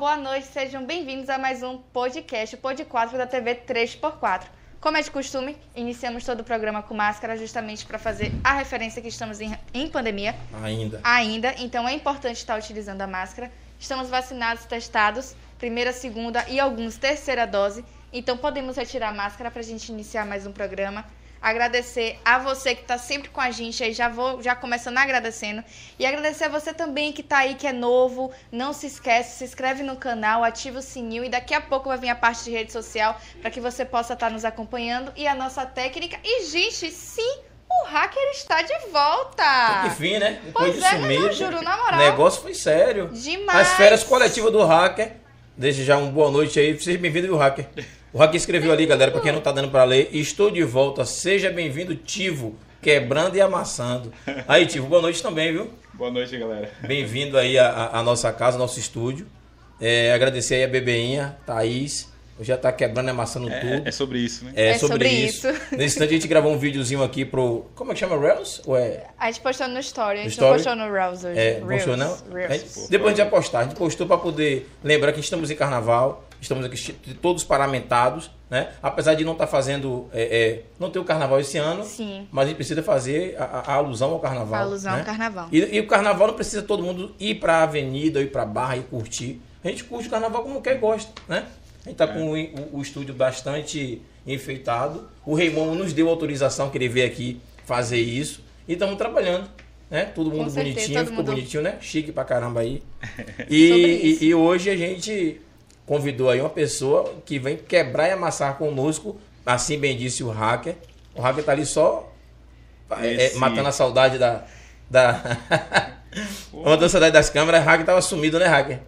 boa noite, sejam bem-vindos a mais um podcast, o Pod 4 da TV 3x4. Como é de costume, iniciamos todo o programa com máscara justamente para fazer a referência que estamos em, em pandemia. Ainda. Ainda, então é importante estar utilizando a máscara. Estamos vacinados, testados, primeira, segunda e alguns terceira dose. Então podemos retirar a máscara para a gente iniciar mais um programa. Agradecer a você que está sempre com a gente aí, já vou já começando agradecendo. E agradecer a você também que está aí, que é novo. Não se esquece, se inscreve no canal, ativa o sininho e daqui a pouco vai vir a parte de rede social para que você possa estar nos acompanhando. E a nossa técnica. E, gente, sim, o hacker está de volta! Enfim, né? Pois Depois de é, sumir, não, juro, na moral. o negócio foi sério. Demais! As férias coletivas do hacker. Desde já uma boa noite aí. Seja bem-vindo, viu, hacker? O hacker escreveu ali, galera, pra quem não tá dando pra ler. Estou de volta. Seja bem-vindo, Tivo. Quebrando e amassando. Aí, Tivo, boa noite também, viu? Boa noite, galera. Bem-vindo aí à, à nossa casa, nosso estúdio. É, agradecer aí a Bebeinha, Thaís. Já tá quebrando e amassando É, tudo. é sobre isso, né? É, É sobre, sobre isso. isso. Nesse instante a gente gravou um videozinho aqui pro. Como é que chama? Reels? Ou é. A gente postou no Story, a gente No não Story? postou no Reels hoje. É, Reels, postou não? Reels. A gente- depois a gente vai postar. A gente postou para poder lembrar que estamos em carnaval, estamos aqui todos paramentados, né? Apesar de não estar fazendo, é, é, não ter o carnaval esse ano, Sim. mas a gente precisa fazer a, a- a alusão ao carnaval. A alusão né? ao carnaval. E, e o carnaval não precisa todo mundo ir para a avenida, ir para barra e curtir. A gente curte o carnaval como quer e gosta, né? A gente tá com o, o- o estúdio bastante enfeitado. O Raimundo nos deu autorização que ele veio aqui fazer isso. E estamos trabalhando, né? Todo mundo certeza, bonitinho, todo ficou mundo- bonitinho, né? Chique pra caramba aí. E, e, e hoje a gente convidou aí uma pessoa que vem quebrar e amassar conosco, assim bem disse o hacker. O hacker tá ali só é, é, matando a saudade da. da... matando a saudade das câmeras, o hacker tava sumido, né, hacker?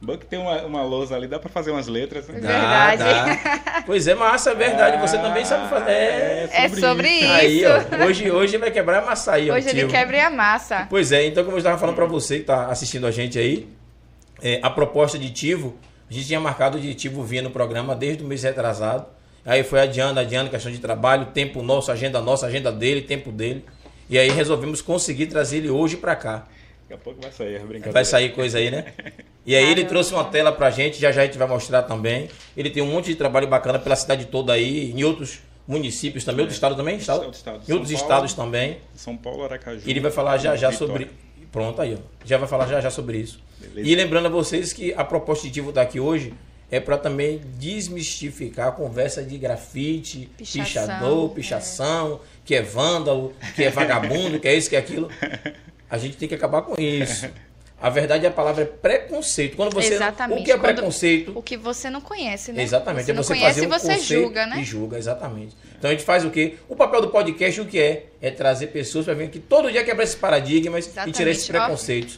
Bom que tem uma, uma lousa ali, dá pra fazer umas letras, né? Dá, Verdade. dá. Pois é, massa, é verdade. Você também sabe fazer. É. É sobre isso. Aí, ó. Hoje, hoje vai quebrar e amassar aí, ó. Hoje ele tio. quebra e amassa. Pois é, então como eu estava falando para você que está assistindo a gente aí, é, a proposta de Tivo, a gente tinha marcado de Tivo vir no programa desde o mês retrasado. Aí foi adiando, adiando, questão de trabalho, tempo nosso, agenda nossa, agenda dele, tempo dele. E aí resolvemos conseguir trazer ele hoje para cá. Daqui a pouco vai sair, é brincadeira. Vai sair coisa aí, né? E aí ele trouxe uma tela pra gente, já já a gente vai mostrar também. Ele tem um monte de trabalho bacana pela cidade toda aí, em outros municípios também, outros estados também? Estado? Estados. Em outros São estados Paulo. também. São Paulo, Aracaju. E ele vai falar já já Vitória. sobre. Pronto, aí, ó. Já vai falar já já sobre isso. Beleza. E lembrando a vocês que a proposta de Tivo estar aqui hoje é para também desmistificar a conversa de grafite, Pichação, pichador, é. pichação, que é vândalo, que é vagabundo, que é isso, que é aquilo. A gente tem que acabar com isso. A verdade é a palavra é preconceito. Quando você Exatamente. o que é Quando- preconceito? O que você não conhece, né? Exatamente, Você é não você conhece fazer e um você conceito julga, né? E julga, exatamente. Então a gente faz o quê? O papel do podcast o que é? É trazer pessoas para ver que todo dia quebrar esses paradigmas e tirar esses Exatamente, preconceitos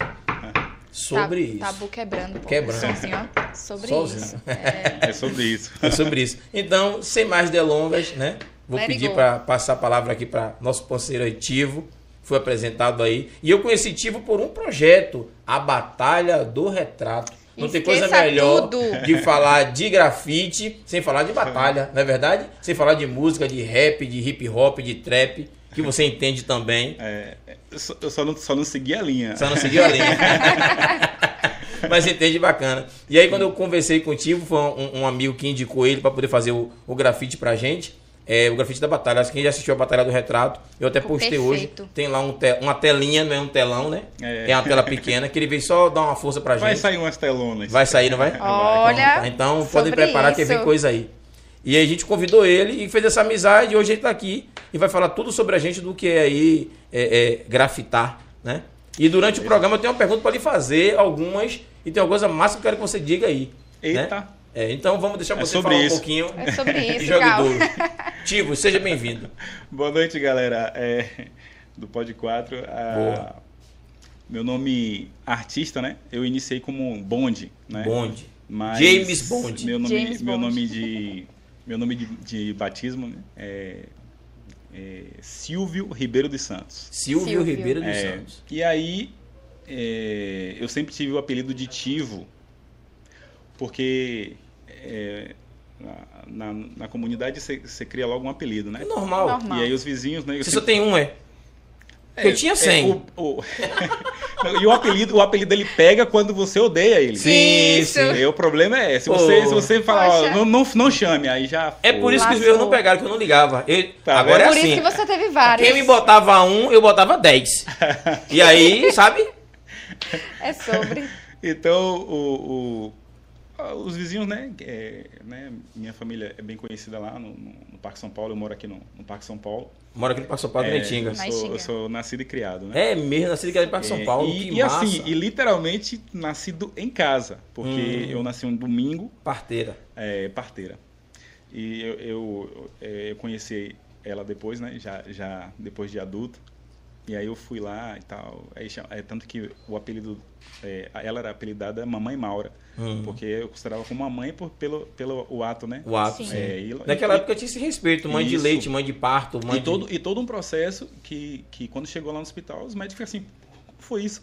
sobre Tá- isso. Tabu quebrando. Pô, Quebrando. Sozinho, ó. Sobre Sozinho. isso. É. É sobre isso. É sobre isso. Então, sem mais delongas, né? Vou Let pedir para passar a palavra aqui para nosso parceiro aí, Tivo. Foi apresentado aí. E eu conheci Tivo por um projeto, a Batalha do Retrato. Não tem coisa Esqueça melhor tudo. de falar de grafite sem falar de batalha, não é verdade? Sem falar de música, de rap, de hip hop, de trap, que você entende também. É, eu só, não, só não segui a linha. Só não seguiu a linha. Mas entende bacana. E aí, quando eu conversei contigo, foi um, um amigo que indicou ele para poder fazer o, o grafite pra gente. É, o grafite da batalha. Quem já assistiu a Batalha do Retrato, eu até Ficou postei perfeito. hoje. Tem lá um te- uma telinha, não é um telão, né? É. É, uma tela pequena, que ele veio só dar uma força pra Vai gente. sair umas telonas. Vai sair, não vai? Olha, Tá, Então sobre podem preparar que vem isso. coisa aí. E aí a gente convidou ele e fez essa amizade. E hoje ele tá aqui e vai falar tudo sobre a gente do que é aí é, é, grafitar, né? E durante o programa eu tenho uma pergunta para lhe fazer, algumas, e tem alguma coisa massa que eu quero que você diga aí. né? É, então vamos deixar É você sobre falar isso. um pouquinho É sobre isso, jogue Gal. duro. Tivo, seja bem-vindo. Boa noite, galera. É, do Pod 4. a- Boa. Meu nome artista, né? Eu iniciei como Bond, né? Bonde. Mas James Bond. Meu nome, James meu Bond. nome de meu nome de, de batismo né? é, é Silvio Ribeiro dos Santos. Silvio, Silvio. Ribeiro dos É, Santos. e aí é, eu sempre tive o apelido de Tivo, porque é, na, na, na comunidade você, cria logo um apelido, né? É normal. Normal. E aí os vizinhos, né? Você sempre- só tem um, é? Porque eu tinha 100. o- o- Não, e o apelido, o apelido ele pega quando você odeia ele. Sim, Isso. sim. E o problema é, se você, se você falar, ó, não, não, não chame, aí já. É por isso que os meus não pegaram, que eu não ligava. Eu- Tá agora vendo? é Por assim. isso que você teve vários. Quem me botava um, eu botava 10. E aí, sabe? É sobre. Então, o, o- os vizinhos, né, é, né? Minha família é bem conhecida lá no, no- no Parque São Paulo. Eu moro aqui no, no Parque São Paulo. Mora aqui no Parque São Paulo, É, Netinga. eu, Na sou, eu sou nascido e criado, né? É mesmo, nasci aqui no Parque São É, Paulo. e, que e massa. assim, e literalmente nascido em casa, porque Hum. eu nasci um domingo, Parteira. é, parteira. E eu, eu, é, eu conheci ela depois, né? Já, já depois de adulto. E aí eu fui lá e tal. Aí, é, tanto que o apelido. é, ela era apelidada Mamãe Maura. Hum. Porque eu considerava como mamãe por, pelo, pelo o ato, né? O ato, Sim. sim. É, e- Naquela e- época tinha esse respeito, mãe de Isso. leite, mãe de parto, mãe E todo, de... e todo um processo que, que quando chegou lá no hospital, os médicos assim, foi isso?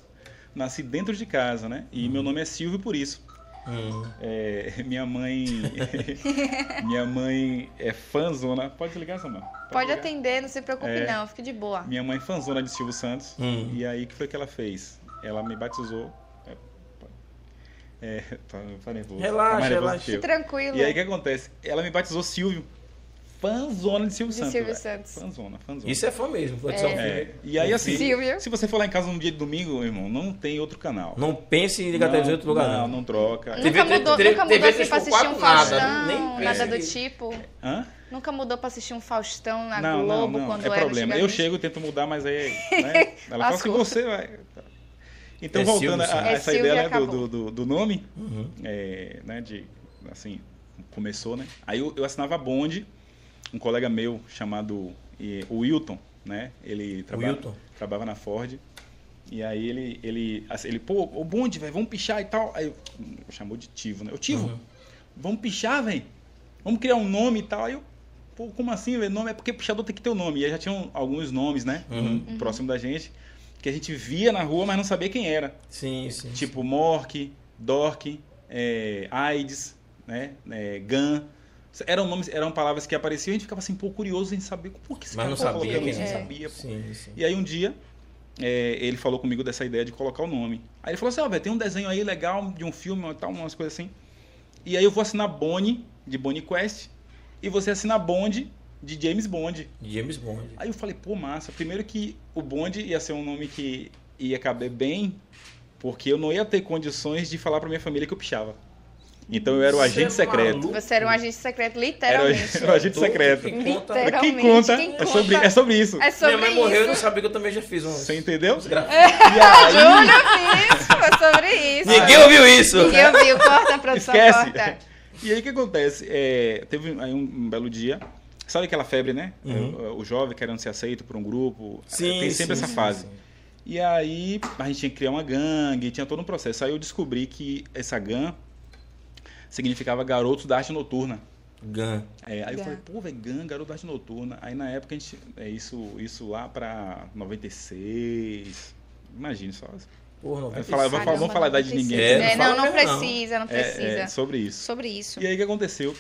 Nasci dentro de casa, né? E meu nome é Silvio por isso. Hum. É, minha mãe. minha mãe é fãzona. Pode desligar, Samar? Pode ligar? atender, não se preocupe É. não, fique de boa. Minha mãe é fãzona de Silvio Santos. Hum. E aí, o que foi que ela fez? Ela me batizou. É, é, tá, tá nervoso. Relaxa, tá relaxa. eu. Tranquilo. E aí, o que acontece? Ela me batizou Silvio. Fãzona de Silvio De Santos. Silvio. Santos. Fãzona, fãzona. Isso é fã mesmo, É, filho. e aí, assim, Silvio. se você for lá em casa num dia de domingo, irmão, não tem outro canal. Não pense em ligar a televisão em outro lugar, não. não. Não, troca. Nunca TV mudou, TV nunca mudou assim pra assistir um 3x4 nada, Faustão, nem nada do tipo. Hã? Nunca mudou pra assistir um Faustão na não, Globo não, não. quando é era problema. Eu chego e tento mudar, mas aí. Né? Ela fala assim, Lascou. você vai. Então, É voltando Silvio a. É essa Silvio ideia né, do, do, do nome, Uhum. é, né, de, assim, começou, né? Aí eu, eu assinava bonde, um colega meu chamado eh, o Wilton, né? Ele traba, Wilton. trabalhava na Ford. E aí ele, ele, assim, ele pô, o bonde, velho, vamos pichar e tal. Aí eu, chamou de Tivo, né? Eu, Tivo, Uhum. vamos pichar, velho? Vamos criar um nome e tal. Aí eu, pô, como assim, velho? Nome é porque pichador tem que ter o um nome. E aí já tinham alguns nomes, né? Uhum. Próximo da gente, que a gente via na rua, mas não sabia quem era. Sim, sim. Tipo Mork, Dork, é, AIDS, né? É, Gun. Eram nomes, eram palavras que apareciam e a gente ficava assim, pô, curioso em saber por que esse Mas cara não sabia colocando isso, não sabia. Sim, sim. E aí um dia é, ele falou comigo dessa ideia de colocar o nome. Aí ele falou assim, ó, velho, tem um desenho aí legal de um filme tal, umas coisas assim. E aí eu vou assinar Bonnie, de Bonnie Quest, e você assina Bond, de James Bond. James Bond. Aí eu falei, pô, massa. Primeiro que o Bond ia ser um nome que ia caber bem, porque eu não ia ter condições de falar pra minha família que eu pichava. Então eu era o Você agente é secreto. maluco? Você era um agente secreto, literalmente. era o agente secreto. Quem conta? Pra Literalmente. quem conta, Quem É, sobre, conta- é sobre isso. É sobre Minha mãe morreu, eu não sabia que eu também já fiz um. Você entendeu? E aí, Júnior fez, foi sobre isso. Ninguém ouviu isso. Ninguém ouviu, corta a produção, esquece. corta. E aí o que acontece? É, teve aí um, um belo dia. Sabe aquela febre, né? Uhum. É, O, o jovem querendo ser aceito por um grupo. Sim, Tem sempre sim, essa sim, fase. sim. E aí a gente tinha que criar uma gangue, tinha todo um processo. Aí eu descobri que essa GAN significava Garotos da Arte Noturna. Gun. É, aí eu GAN. falei, pô, velho, GAN, Garoto da Arte Noturna. Aí na época a gente. É, isso, isso lá pra 96. Imagine só. Porra, não Vai falar- vai falar- vamos falar a idade de ninguém. É, É, não não, não mesmo, não. precisa, não É, precisa. é, sobre isso. Sobre isso. E aí o que aconteceu?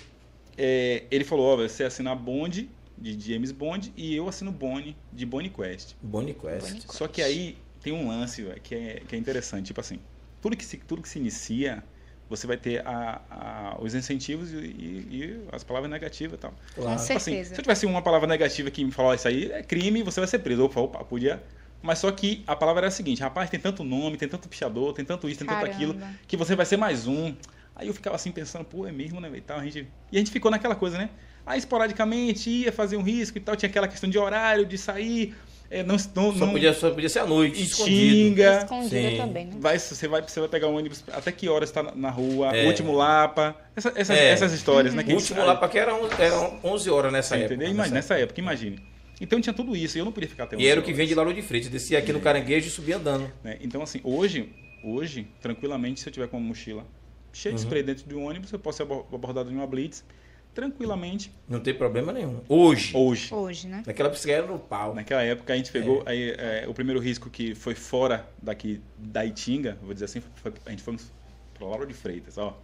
É, ele falou, ó, você assina Bond, de James Bond, e eu assino Bonnie, de Bonnie Quest. Bonnie Quest. Bonnie Só que aí tem um lance véio, que, é, que é interessante, tipo assim, tudo que se, tudo que se inicia, você vai ter a, a- os incentivos e, e- e as palavras negativas e tal. Claro. Com Tipo assim, certeza. se eu tivesse uma palavra negativa que me falou, isso aí é crime, você vai ser preso. Opa, opa, podia... Mas só que a palavra era a seguinte, rapaz, tem tanto nome, tem tanto pichador, tem tanto isso, tem tanto aquilo, Caramba. que você vai ser mais um. Aí eu ficava assim pensando, pô, é mesmo, né, e tal, a gente... E a gente ficou naquela coisa, né? Aí esporadicamente ia fazer um risco e tal, tinha aquela questão de horário, de sair, é, não... não, Só não podia, só podia ser à noite, escondido. Xinga, Escondida Sim. também, né? vai, você, vai, você vai pegar um ônibus, até que horas está na, rua, É. último lapa, essa- essas, É. essas histórias, né? O que gente último pra que era, era 11 horas nessa Você época. entendeu? Imagina, nessa época, imagine. Então tinha tudo isso, e eu não podia ficar até E era o 11 que vem de Lauro de Freitas. Descia aqui no Caranguejo e subia andando. né? Então, assim, hoje, hoje, tranquilamente, se eu tiver com uma mochila cheia de Uhum. spray dentro de um ônibus, eu posso ser abo- abordado de uma blitz, tranquilamente, Não tem problema nenhum. Hoje. hoje. Hoje, né? Naquela era no pau. Naquela época a gente pegou aí, é, o primeiro risco que foi fora daqui da Itinga, vou dizer assim, foi- a gente fomos pro Lauro de Freitas, ó.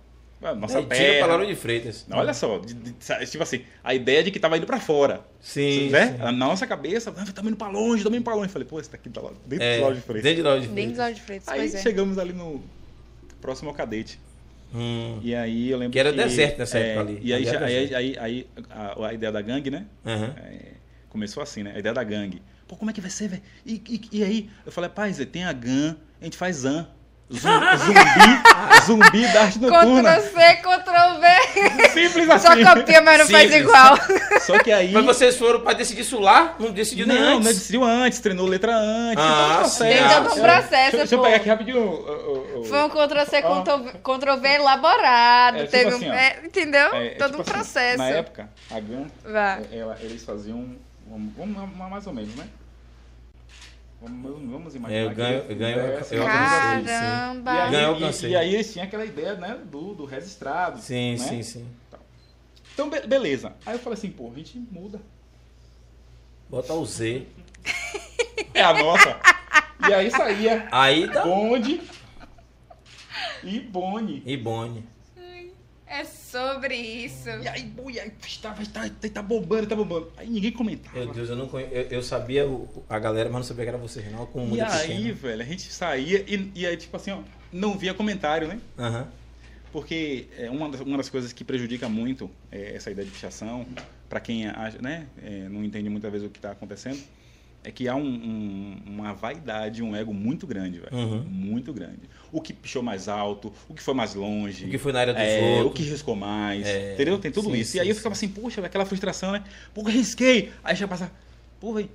Nossa tinha terra. pra Lauro de Freitas. Não, olha só, de- de- tipo assim, a ideia de que tava indo pra fora. Sim. né? sim. Na nossa cabeça, ah, indo pra longe, tamo indo pra longe. Falei, pô, esse daqui tá lá dentro É, do Lauro de Freitas. dentro de Lauro de Freitas. dos olhos de Freitas, Aí pois é. chegamos ali no próximo ao cadete. Hum. E aí eu lembro Que era deserto nessa época ali. E aí, já- aí, aí, aí a, a ideia da gangue, né? Aham. É, começou assim, né? A ideia da gangue. Pô, como é que vai ser, velho? E, e, e aí? Eu falei, rapaz, tem a GAN, a gente faz ZAN. Zum- Zumbi, zumbi da arte noturna. Ctrl C, Ctrl V. Simples Só assim. copia, mas não faz Simples. igual. Só que aí. Mas vocês foram pra decidir isso lá? Não decidiu nem Não, antes? não decidiu antes, treinou letra antes. Ah, todo um sim. processo. Tem todo um processo, Deixa, deixa eu pegar aqui rapidinho. o- o- o- Foi um Ctrl C, Ó. Ctrl V- Ctrl V elaborado. É, tipo teve um- assim, ó. é, entendeu? é, é Todo tipo um assim, processo. Na época, a GAN, Vá. é, ela- eles faziam. Vamos, vamos- mais ou menos, né? Vamos, vamos imaginar. É, eu que ganho- eu ganho- alcancei. Caramba. E aí, Ganhou, e- e, aí eles tinham aquela ideia, né, do, do registrado. Sim, né? sim, sim. Então, be- beleza. Aí eu falei assim, pô, a gente muda. Bota o Z. É a nossa. e aí saía Aí dá. bonde e bone. E Boni. É sobre isso. E aí, e aí, tá, vai, tá, tá, tá bombando, tá bombando. Aí ninguém comentava. Meu Deus, eu não conhe... eu, eu sabia o- a galera, mas não sabia que era vocês, não. Com E muita aí, pequena. velho, a gente saía e, e aí, tipo assim, ó, não via comentário, né? Aham. Porque é, uma, das, uma das coisas que prejudica muito é, essa ideia de pichação, para quem né, é, não entende muitas vezes o que está acontecendo, é que há um- um- uma vaidade, um ego muito grande, velho. Uhum. Muito grande. O que pichou mais alto, o que foi mais longe. O que foi na área dos é, o que riscou mais. É, entendeu? Tem tudo sim, isso. sim, e aí eu sim. ficava assim, poxa, aquela frustração, né? Pô, risquei. Aí já passava, pô, velho,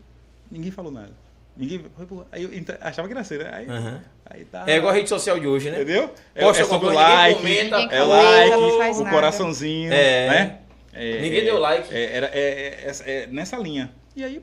ninguém falou nada. Ninguém. Aí eu achava graça, né? Aí, Aham. Aí tá. É igual a rede social de hoje, né? Entendeu? É, Poxa, é sobre o ninguém like, comenta, é like, o nada. coraçãozinho, É. né? É, Ninguém é, deu like. É, era, é, é, é, é nessa linha. E aí,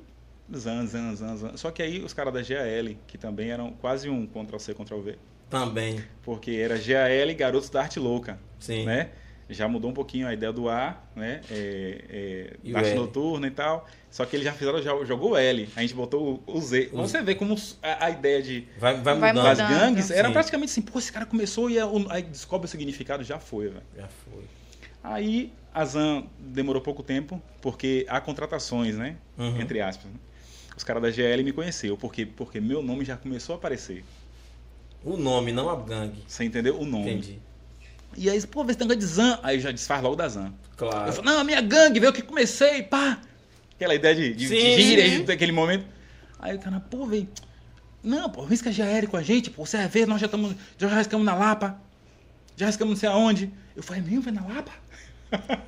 zan, zan, zan, zan. Só que aí os caras da GAL, que também eram quase um Ctrl-C, Ctrl-V, Também. porque era GAL e Garotos da Arte Louca, Sim. né? Já mudou um pouquinho a ideia do A, né? É, é, arte L. noturna e tal. Só que eles já fizeram, já jogou o L. A gente botou o, o Z. O Você vê como a, a ideia de Vai, vai mudando. das gangues era Sim. praticamente assim, pô, esse cara começou e é o- aí descobre o significado, já foi, velho. Já foi. Aí a ZAN demorou pouco tempo, porque há contratações, né? Uhum. Entre aspas. né? os caras da GL me conheceram. Por quê? Porque meu nome já começou a aparecer. O nome, não a gangue. Você entendeu? O nome. Entendi. E aí, pô, vê se tem negócio de Zan. Aí já desfaz logo da Zan. Claro. Eu falo, não, a minha gangue, veio que comecei, pá. Aquela ideia de, de, de gíria daquele momento. Aí o cara, pô, velho. Não, pô, risca GL com a gente, pô. Você vai ver, nós já estamos. Já riscamos na Lapa. Já riscamos não sei aonde. Eu falei, mesmo, vai na Lapa?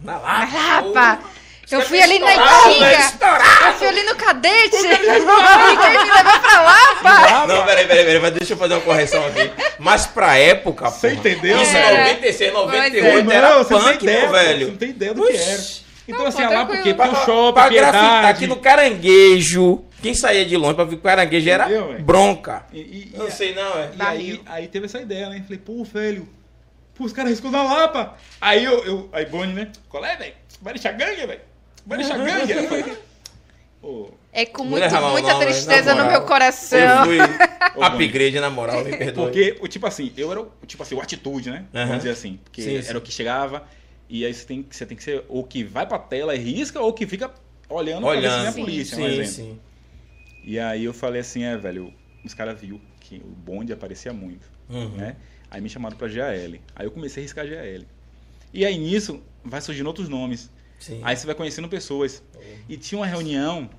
Na Lapa. Rapaz, Os eu fui ali na Itinga. Eu fui ali no cadete. Ninguém me levou pra lá, pá. Não, peraí, peraí, peraí, mas deixa eu fazer uma correção aqui. Mas pra época, Você porra, entendeu, Isso, velho? 96, Pois 98 é. era Não, punk, ideia, meu pô, velho. Você não tem ideia do que era. Então, Não, assim, Lapa, tranquilo. porque Pra, tem o shopping, pra grafitar aqui no caranguejo, quem saía de longe pra vir pro caranguejo era Entendeu, bronca. E, e- não e- sei não, é. E Da aí, aí teve essa ideia, né? Falei, pô, velho, pô, os caras riscou na Lapa. Aí eu, eu aí Boni, né? Qual é, velho? Vai deixar gangue, velho? Falei, É com muito, muita não, velho, tristeza no meu coração. Eu fui Ô, upgrade, na moral, me perdoe. porque, o tipo assim, eu era, o- tipo assim, o atitude, né? Aham. Vamos dizer assim. Porque Sim, sim. era o que chegava, e aí você tem, que- você tem que ser ou que vai pra tela e risca, ou que fica olhando, pra ver se Olhando. vem a Sim, polícia, um sim, exemplo. sim. E aí eu falei assim, é, velho, os caras viu que o bonde aparecia muito. Uhum. né? Aí me chamaram pra GAL. Aí eu comecei a riscar GAL. E aí nisso vai surgindo outros nomes. Sim. Aí você vai conhecendo pessoas. E tinha uma reunião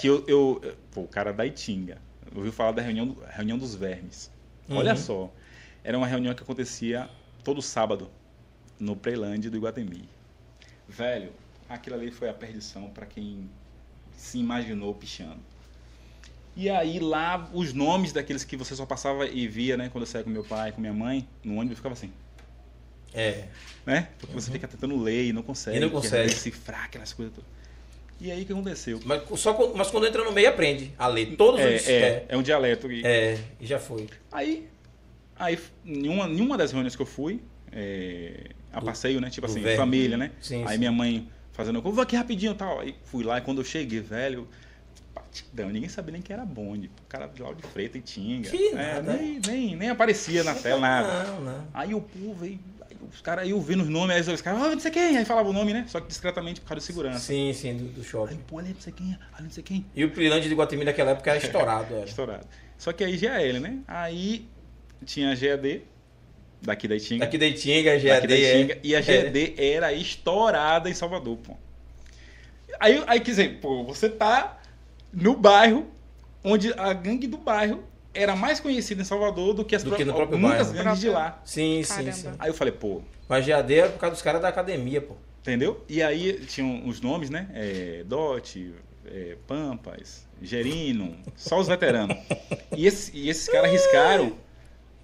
que eu. eu- pô, o cara da Itinga. Ouviu falar da reunião, reunião dos vermes. Olha Uhum. só. Era uma reunião que acontecia todo sábado no Preilândia do Iguatemi. Velho, aquilo ali foi a perdição pra quem se imaginou pichando. E aí lá, os nomes daqueles que você só passava e via, né? Quando eu saía com meu pai, com minha mãe, no ônibus, eu ficava assim, É. né? Porque você fica tentando ler e não consegue. E não é consegue. Decifrar aquelas coisas todas. E aí o que aconteceu? Mas, só, quando- mas quando entra no meio, aprende a ler todos os... É, é, é um dialeto. E, É, e já foi. Aí, aí em, uma, em uma das reuniões que eu fui, é, a Do- passeio, né? Tipo assim, verme. família, né? Sim, aí sim. minha mãe fazendo, vou aqui rapidinho e tal. Aí fui lá e quando eu cheguei, velho, batidão, ninguém sabia nem que era bonde. O cara de lá de Freita e Tinga. Que É, nada. nem, nem, nem aparecia na tela, nada. Não, não. Aí o povo, aí os caras, aí eu vendo os nomes, aí os caras, ah, não sei quem, aí falava o nome, né? Só que discretamente por causa de segurança. Sim, sim, do, do Aí, shopping. pô, ali não sei quem, ali não sei quem. E o Prilândia de Guatemi naquela época era estourado, era. Estourado. Só que aí GAL, né? Aí tinha a GAD, daqui da Itinga. Daqui da Itinga, daqui GAD da Itinga, é... E a GAD era estourada em Salvador, pô. Aí, aí quer dizer, pô, você tá no bairro onde a gangue do bairro era mais conhecida em Salvador do que as Do pró- que no próprio muitas bairro. gangues de lá. Sim, sim, Caramba. sim. Aí eu falei, pô, Mas GAD era por causa dos caras da academia, pô. Entendeu? E aí tinham os nomes, né? É, Dot, é, Pampas, Gerino, só os veteranos. E, esse- e esses caras riscaram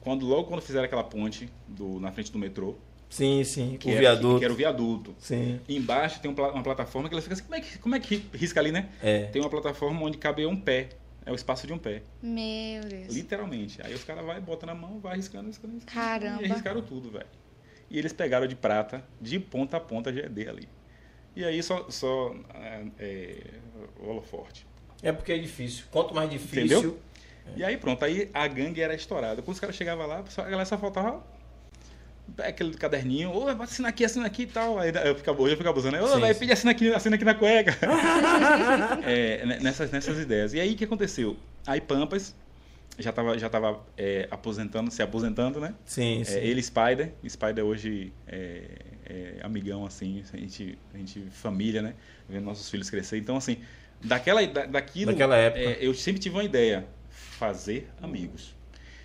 quando, logo quando fizeram aquela ponte do, na frente do metrô, Sim, sim. que, o era, viaduto. que era o viaduto. Sim. Embaixo tem um uma plataforma que ela fica assim, como é que, como é que risca ali, né? É. Tem uma plataforma onde cabe um pé. É o espaço de um pé, Meu Deus. literalmente. Aí os caras vai, bota na mão, vai riscando, riscando, riscando. Caramba. E riscaram tudo, velho. E eles pegaram de prata, de ponta a ponta GD ali. E aí só, só é, é, holoforte. É porque é difícil. Quanto mais difícil. Entendeu? E aí pronto, aí a gangue era estourada. Quando os caras chegavam lá, a galera só faltava aquele caderninho, ô, vai assinar aqui, assina aqui e tal. Aí eu ficava, hoje eu ficava abusando, ô, Sim, vai pedir assina aqui, assina aqui na cueca. É, ne- nessas, nessas ideias. E aí o que aconteceu? Aí Pampas já estava já tava, é, aposentando, se aposentando, né? Sim, sim. É, ele Spider, Spider hoje é, é amigão, assim, a gente, a gente família, né? Vendo nossos filhos crescer. Então, assim, daquela, da, daquilo, Daquela época. é, eu sempre tive uma ideia, fazer amigos.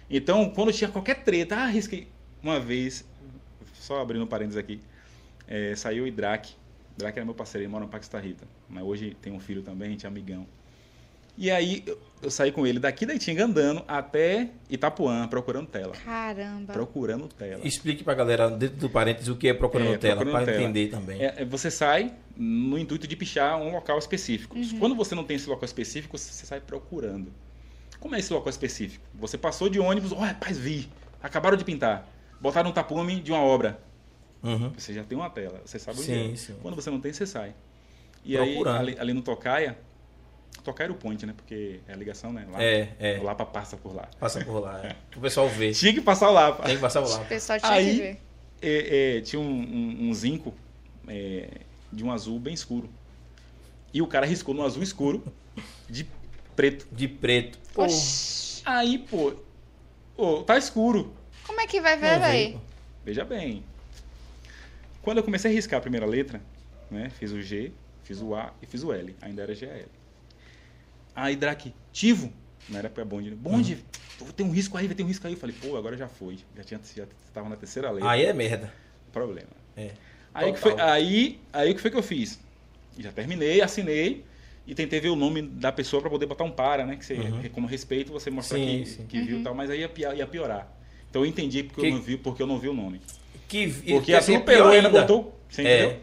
Então, quando tinha qualquer treta, ah, risquei. Uma vez, só abrindo parênteses aqui, é, saiu o Idrak. Idrak era meu parceiro, ele mora no Paquistão Rita. Mas hoje tem um filho também, a gente é amigão. E aí, eu, eu saí com ele daqui da Itinga andando até Itapuã, procurando tela. Caramba. Procurando tela. Explique pra galera, dentro do parênteses, o que é procurando É, tela, procurando pra tela. entender também. É, é, você sai no intuito de pichar um local específico. Quando você não tem esse local específico, você sai procurando. Como é esse local específico? Você passou de ônibus, oh, rapaz, vi. Acabaram de pintar. Botaram um tapume de uma obra. Uhum. Você já tem uma tela, você sabe onde Sim, é. sim. Quando você não tem, você sai. E Procurando. aí, ali, ali no Tocaia, Tocaia era o point, né? Porque é a ligação, né? Lá, É, é. O Lapa passa por lá. Passa por lá. É. O pessoal vê. Tinha que passar o Lapa. Tem que passar O lá. pessoal tinha Aí- que ver. é, é, tinha um, um, um zinco é, de um azul bem escuro. E o cara riscou no azul escuro, de preto. De preto. Pô, Oxi, Aí, pô, ô, tá escuro. Como é que vai ver, não pô. Veja bem. Quando eu comecei a riscar a primeira letra, né? Fiz o G, fiz o A e fiz o L. Ainda era GL. Aí, Drake, Tivo. Não era pra bonde. né? Bonde, Uhum. tem um risco aí, vai ter um risco aí. Eu falei, pô, agora já foi. Já tinha, já tava na terceira letra. Aí é merda. Problema. É. Aí que, foi, aí, aí que foi que eu fiz? Já terminei, assinei e tentei ver o nome da pessoa para poder botar um para, né? Que você, Uhum. como respeito você mostrar Sim, que, sim. que viu e tal, mas aí ia piorar. Então eu entendi porque Que- eu não vi, porque eu não vi o nome. Que, Porque que assim é pior ainda botou. Você É. entendeu?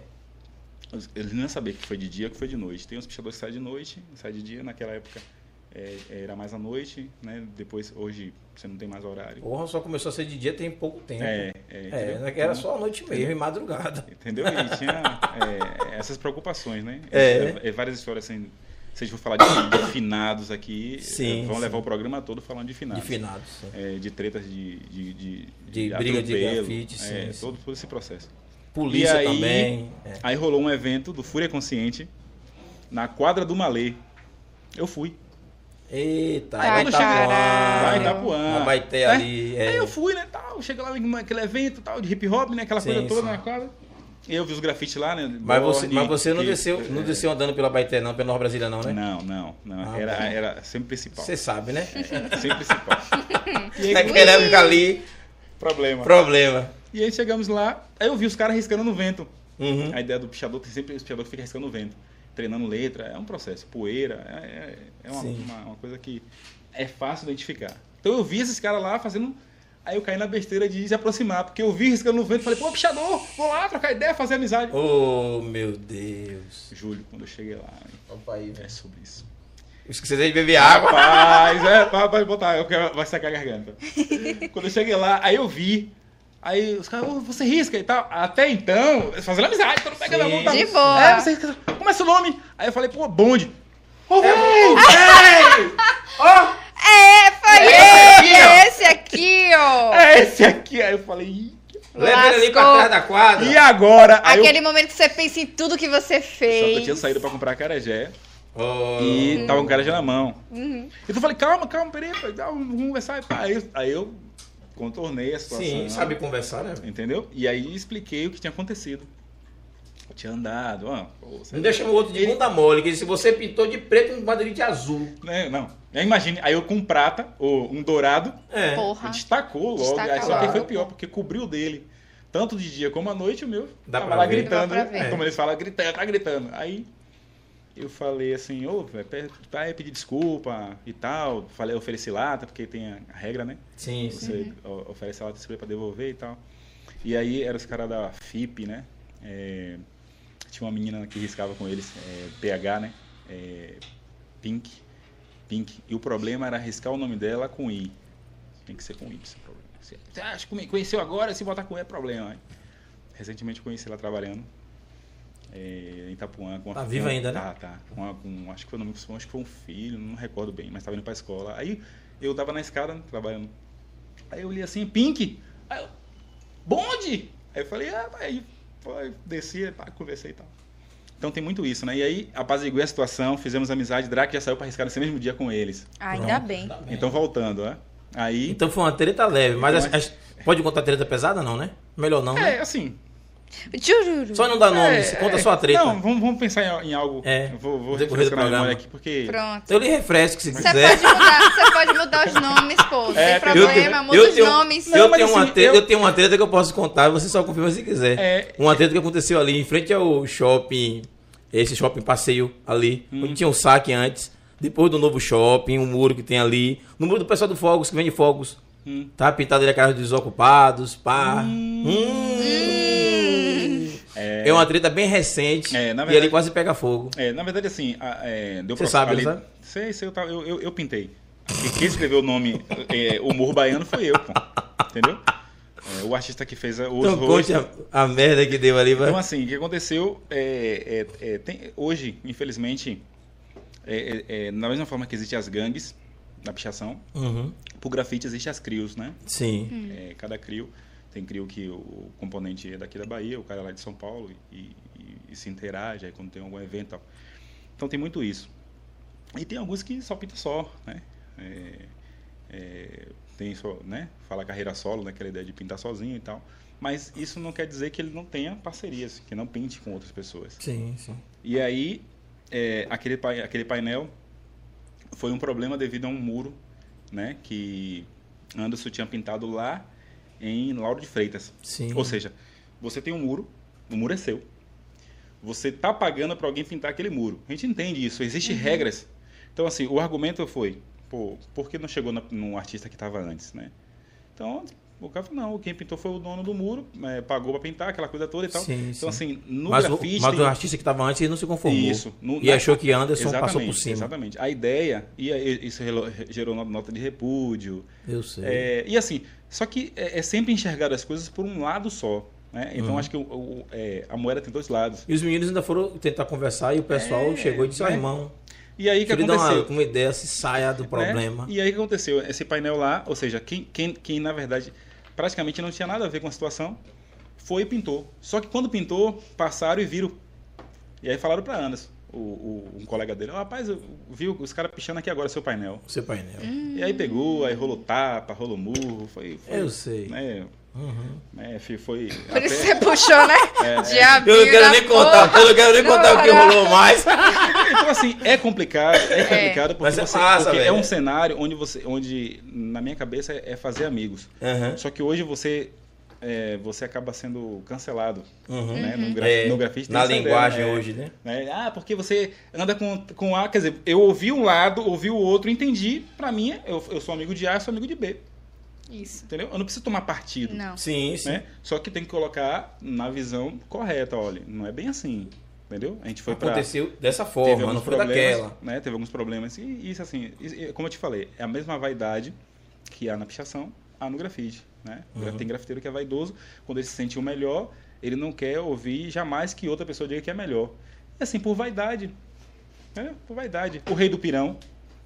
Eles não iam saber que foi de dia que foi de noite. Tem uns pichadores que saem de noite, saem de dia, naquela época é, era mais à noite, né? Depois, hoje, você não tem mais horário. Porra, só começou a ser de dia tem pouco tempo. É, é, É, entendeu? né, era só a noite mesmo, e madrugada. Entendeu? E tinha é, essas preocupações, né? É. É, várias histórias assim. Se a gente for falar de, de finados aqui, Sim, é, vão sim. levar o programa todo falando de De finados. finados. sim. É, de tretas de. De, de, De briga de grafite, sim, é, sim. Todo, todo esse processo. Polícia E aí- também. é. Aí rolou um evento do Fúria Consciente na quadra do Malê. Eu fui. Eita, aí vai. Lá em Itapuã. Na Baité É. ali. é. Aí eu fui, né, tal, cheguei lá naquele evento, tal, de hip hop, né, aquela Sim, coisa toda sim. na quadra. Eu vi os grafites lá, né, Mas você, mas você não, que- desceu, não é, desceu andando pela Baité, não, pela Nova Brasília, não, né? Não, não, não. Ah, era, era sempre principal. Você sabe, né? Sempre principal. e Naquela época ali, problema. problema. E aí chegamos lá, aí eu vi os caras riscando no vento. Uhum. A ideia do pichador tem sempre esse pichador que fica riscando no vento. Treinando letra, é um processo. Poeira, é, é- é uma, uma- uma coisa que é fácil identificar. Então eu vi esses caras lá fazendo. Aí eu caí na besteira de se aproximar, porque eu vi riscando no vento e falei, pô, pichador, vou lá trocar ideia, fazer amizade. Oh, meu Deus. Júlio, quando eu cheguei lá, Opa aí, é velho. sobre isso. Esqueci de beber água. Rapaz, é, vai, vai botar, eu quero, vai secar a garganta. Quando eu cheguei lá, aí eu vi. Aí os caras, "Ô, você risca e tal. Até então, fazendo amizade, todo mundo pega na mão. Tá? De boa. É, você risca. Como é seu nome? Aí eu falei, pô, bonde. Ô, véi! Ó, É, foi Esse esse, aqui, ó. esse aqui, ó. é esse aqui. Aí eu falei, "Ih, Leva ele ali pra trás da quadra. e agora? Aí eu, Aquele momento que você pensa em tudo que você só que eu fez. tinha saído pra comprar carajé Oh. e tava com carajé na mão. Uhum. Então eu falei, calma, calma, peraí, peraí, vamos conversar. e. Aí, eu- aí eu contornei a situação. Sim, sabe conversar, né? Entendeu? E aí expliquei o que tinha acontecido. Eu tinha andado, ó. pô, você- Não deixa o outro de bunda mole, que se você pintou de preto, um quadrilho de azul. Né, Não. Aí imagine, aí eu com prata, ou um dourado, É. Porra. destacou logo. Destaca aí só que foi pior, porque cobriu dele. Tanto de dia como à noite, o meu Dá tava pra lá ver. gritando. Dá pra né? ver. Como eles falam, gritando, tá gritando. Aí eu falei assim, ô, vai pedir desculpa e tal. Falei, ofereci lata, porque tem a regra, né? Sim, sim. Você oferece a lata de pra devolver e tal. E aí eram os caras da FIP, né? É, tinha uma menina que riscava com eles, é, PH, né? É, Pink. Pink. E o problema era arriscar o nome dela com I. Tem que ser com I, esse problema. Você acha que conheceu agora, se botar com E é problema. hein? Recentemente conheci ela trabalhando é, em Itapuã. Com uma- Tá viva ainda, né? Tá, tá. Com, uma- com- acho, que foi, o nome- acho que foi um filho, não recordo bem, mas estava indo pra escola. Aí eu tava na escada trabalhando. Aí eu li assim, Pink. Aí eu, bonde! Aí eu falei, ah, aí foi, desci, pá, conversei e tal. Então tem muito isso, né? E aí apaziguei a situação, fizemos amizade, Drake já saiu pra arriscar nesse mesmo dia com eles. Ainda Pronto, bem. Então voltando, né? Aí. Então foi uma treta leve, mas Então, as- mas- as- pode contar treta pesada não, né? Melhor não, é, né? assim. Jururu. Só não dá nome, é, conta é, só a treta. Não, vamos, vamos pensar em, em algo. É, Vou, vou decorrer do programa. aqui, porque. Pronto. Eu lhe refresco se Você quiser. pode, mudar, você pode mudar os nomes, pô. Não É, tem eu problema, muda eu os tenho- nomes. Não, eu, tenho uma assim, treta, eu- eu... tenho uma treta que eu posso contar, você só confirma se quiser. É. Uma treta que aconteceu ali em frente ao shopping, esse shopping passeio ali, Hum. onde tinha um saque antes, depois do novo shopping, um muro que tem ali, no muro do pessoal do Fogos, que vende fogos. Hum. Tá pintado ali a cara dos desocupados, pá. Hum. É, É uma treta bem recente É, na e verdade- ali quase pega fogo. É, na verdade, assim, é, deu Você pra- sabe, ali, sabe? Sei, sei, eu, eu, eu, pintei. E quem escreveu o nome é, O Morro Baiano foi eu, pô. Entendeu? É, o artista que fez a- os Então conte rostos. a, a merda que deu ali, vai. Então, assim, o que aconteceu é, é- é, tem- hoje, infelizmente, é, é, é, na mesma forma que existem as gangues na pichação, Uhum. pro grafite existem as crios, né? Sim. Cada crio tem crio que o componente é daqui da Bahia, o cara é lá de São Paulo e, e- e se interage aí quando tem algum evento. tal. Então tem muito isso. E tem alguns que só pinta só, né? É, é, tem só, né? Fala carreira solo, né? Aquela ideia de pintar sozinho e tal. Mas isso não quer dizer que ele não tenha parcerias, que não pinte com outras pessoas. Sim, sim. E aí, é, aquele, aquele painel foi um problema devido a um muro, né? Que Anderson tinha pintado lá em Lauro de Freitas. Sim. Ou seja, você tem um muro, o muro é seu. Você tá pagando para alguém pintar aquele muro. A gente entende isso, existem regras. Então, assim, o argumento foi, pô, por que não chegou na, no artista que estava antes, né? Então, o cara falou, não, quem pintou foi o dono do muro, é, pagou para pintar, aquela coisa toda e tal. Sim, então, sim. assim, no mas, o, grafite... mas tem- o artista que estava antes ele não se conformou. Isso. No- e na- achou que Anderson passou por cima. Exatamente. A ideia, e isso gerou no- nota de repúdio. Eu sei. É, e assim, só que é, é sempre enxergar as coisas por um lado só. Né? Então Uhum. acho que o- o- é, a moeda tem dois lados. E os meninos ainda foram tentar conversar e o pessoal É, chegou e disse, né? irmão, E aí que aconteceu? uma, uma ideia, se saia do né? problema. E aí o que aconteceu? Esse painel lá, ou seja, quem, quem, quem na verdade praticamente não tinha nada a ver com a situação, foi e pintou. Só que quando pintou, passaram e viram. E aí falaram para Anderson, o, o- um colega dele, "Ó, rapaz, eu vi os caras pichando aqui agora seu painel. O seu painel. E aí pegou, aí rolou tapa, rolou murro, foi. foi Eu sei. Né, Uhum. né, fi- foi. Por isso até- você puxou, né? É, Diabinho Eu não quero nem porra. contar, eu não quero nem contar o que rolou mais. Então, assim, é complicado, é complicado porque, Mas é você- massa, porque é um cenário onde você. onde, na minha cabeça, é é fazer amigos. Aham. Só que hoje você. É, você acaba sendo cancelado. Uhum. Né? No, gra É, no grafite na ideia, linguagem né? hoje, né? né? Ah, porque você anda com, com A, quer dizer, eu ouvi um lado, ouvi o outro, entendi. Pra mim, eu, eu sou amigo de A, eu sou amigo de B. Isso. Entendeu? Eu não preciso tomar partido. Não. Sim, sim. né? Só que tem que colocar na visão correta, olha, não é bem assim, entendeu? A gente foi para Aconteceu dessa teve forma, não alguns foi problemas, daquela. né? Teve alguns problemas e isso assim, isso- como eu te falei, é a mesma vaidade que há na pichação, há no grafite, né? Uhum. Tem grafiteiro que é vaidoso, quando ele se sente o melhor, ele não quer ouvir jamais que outra pessoa diga que é melhor. E assim, por vaidade, né? Por vaidade. O rei do pirão,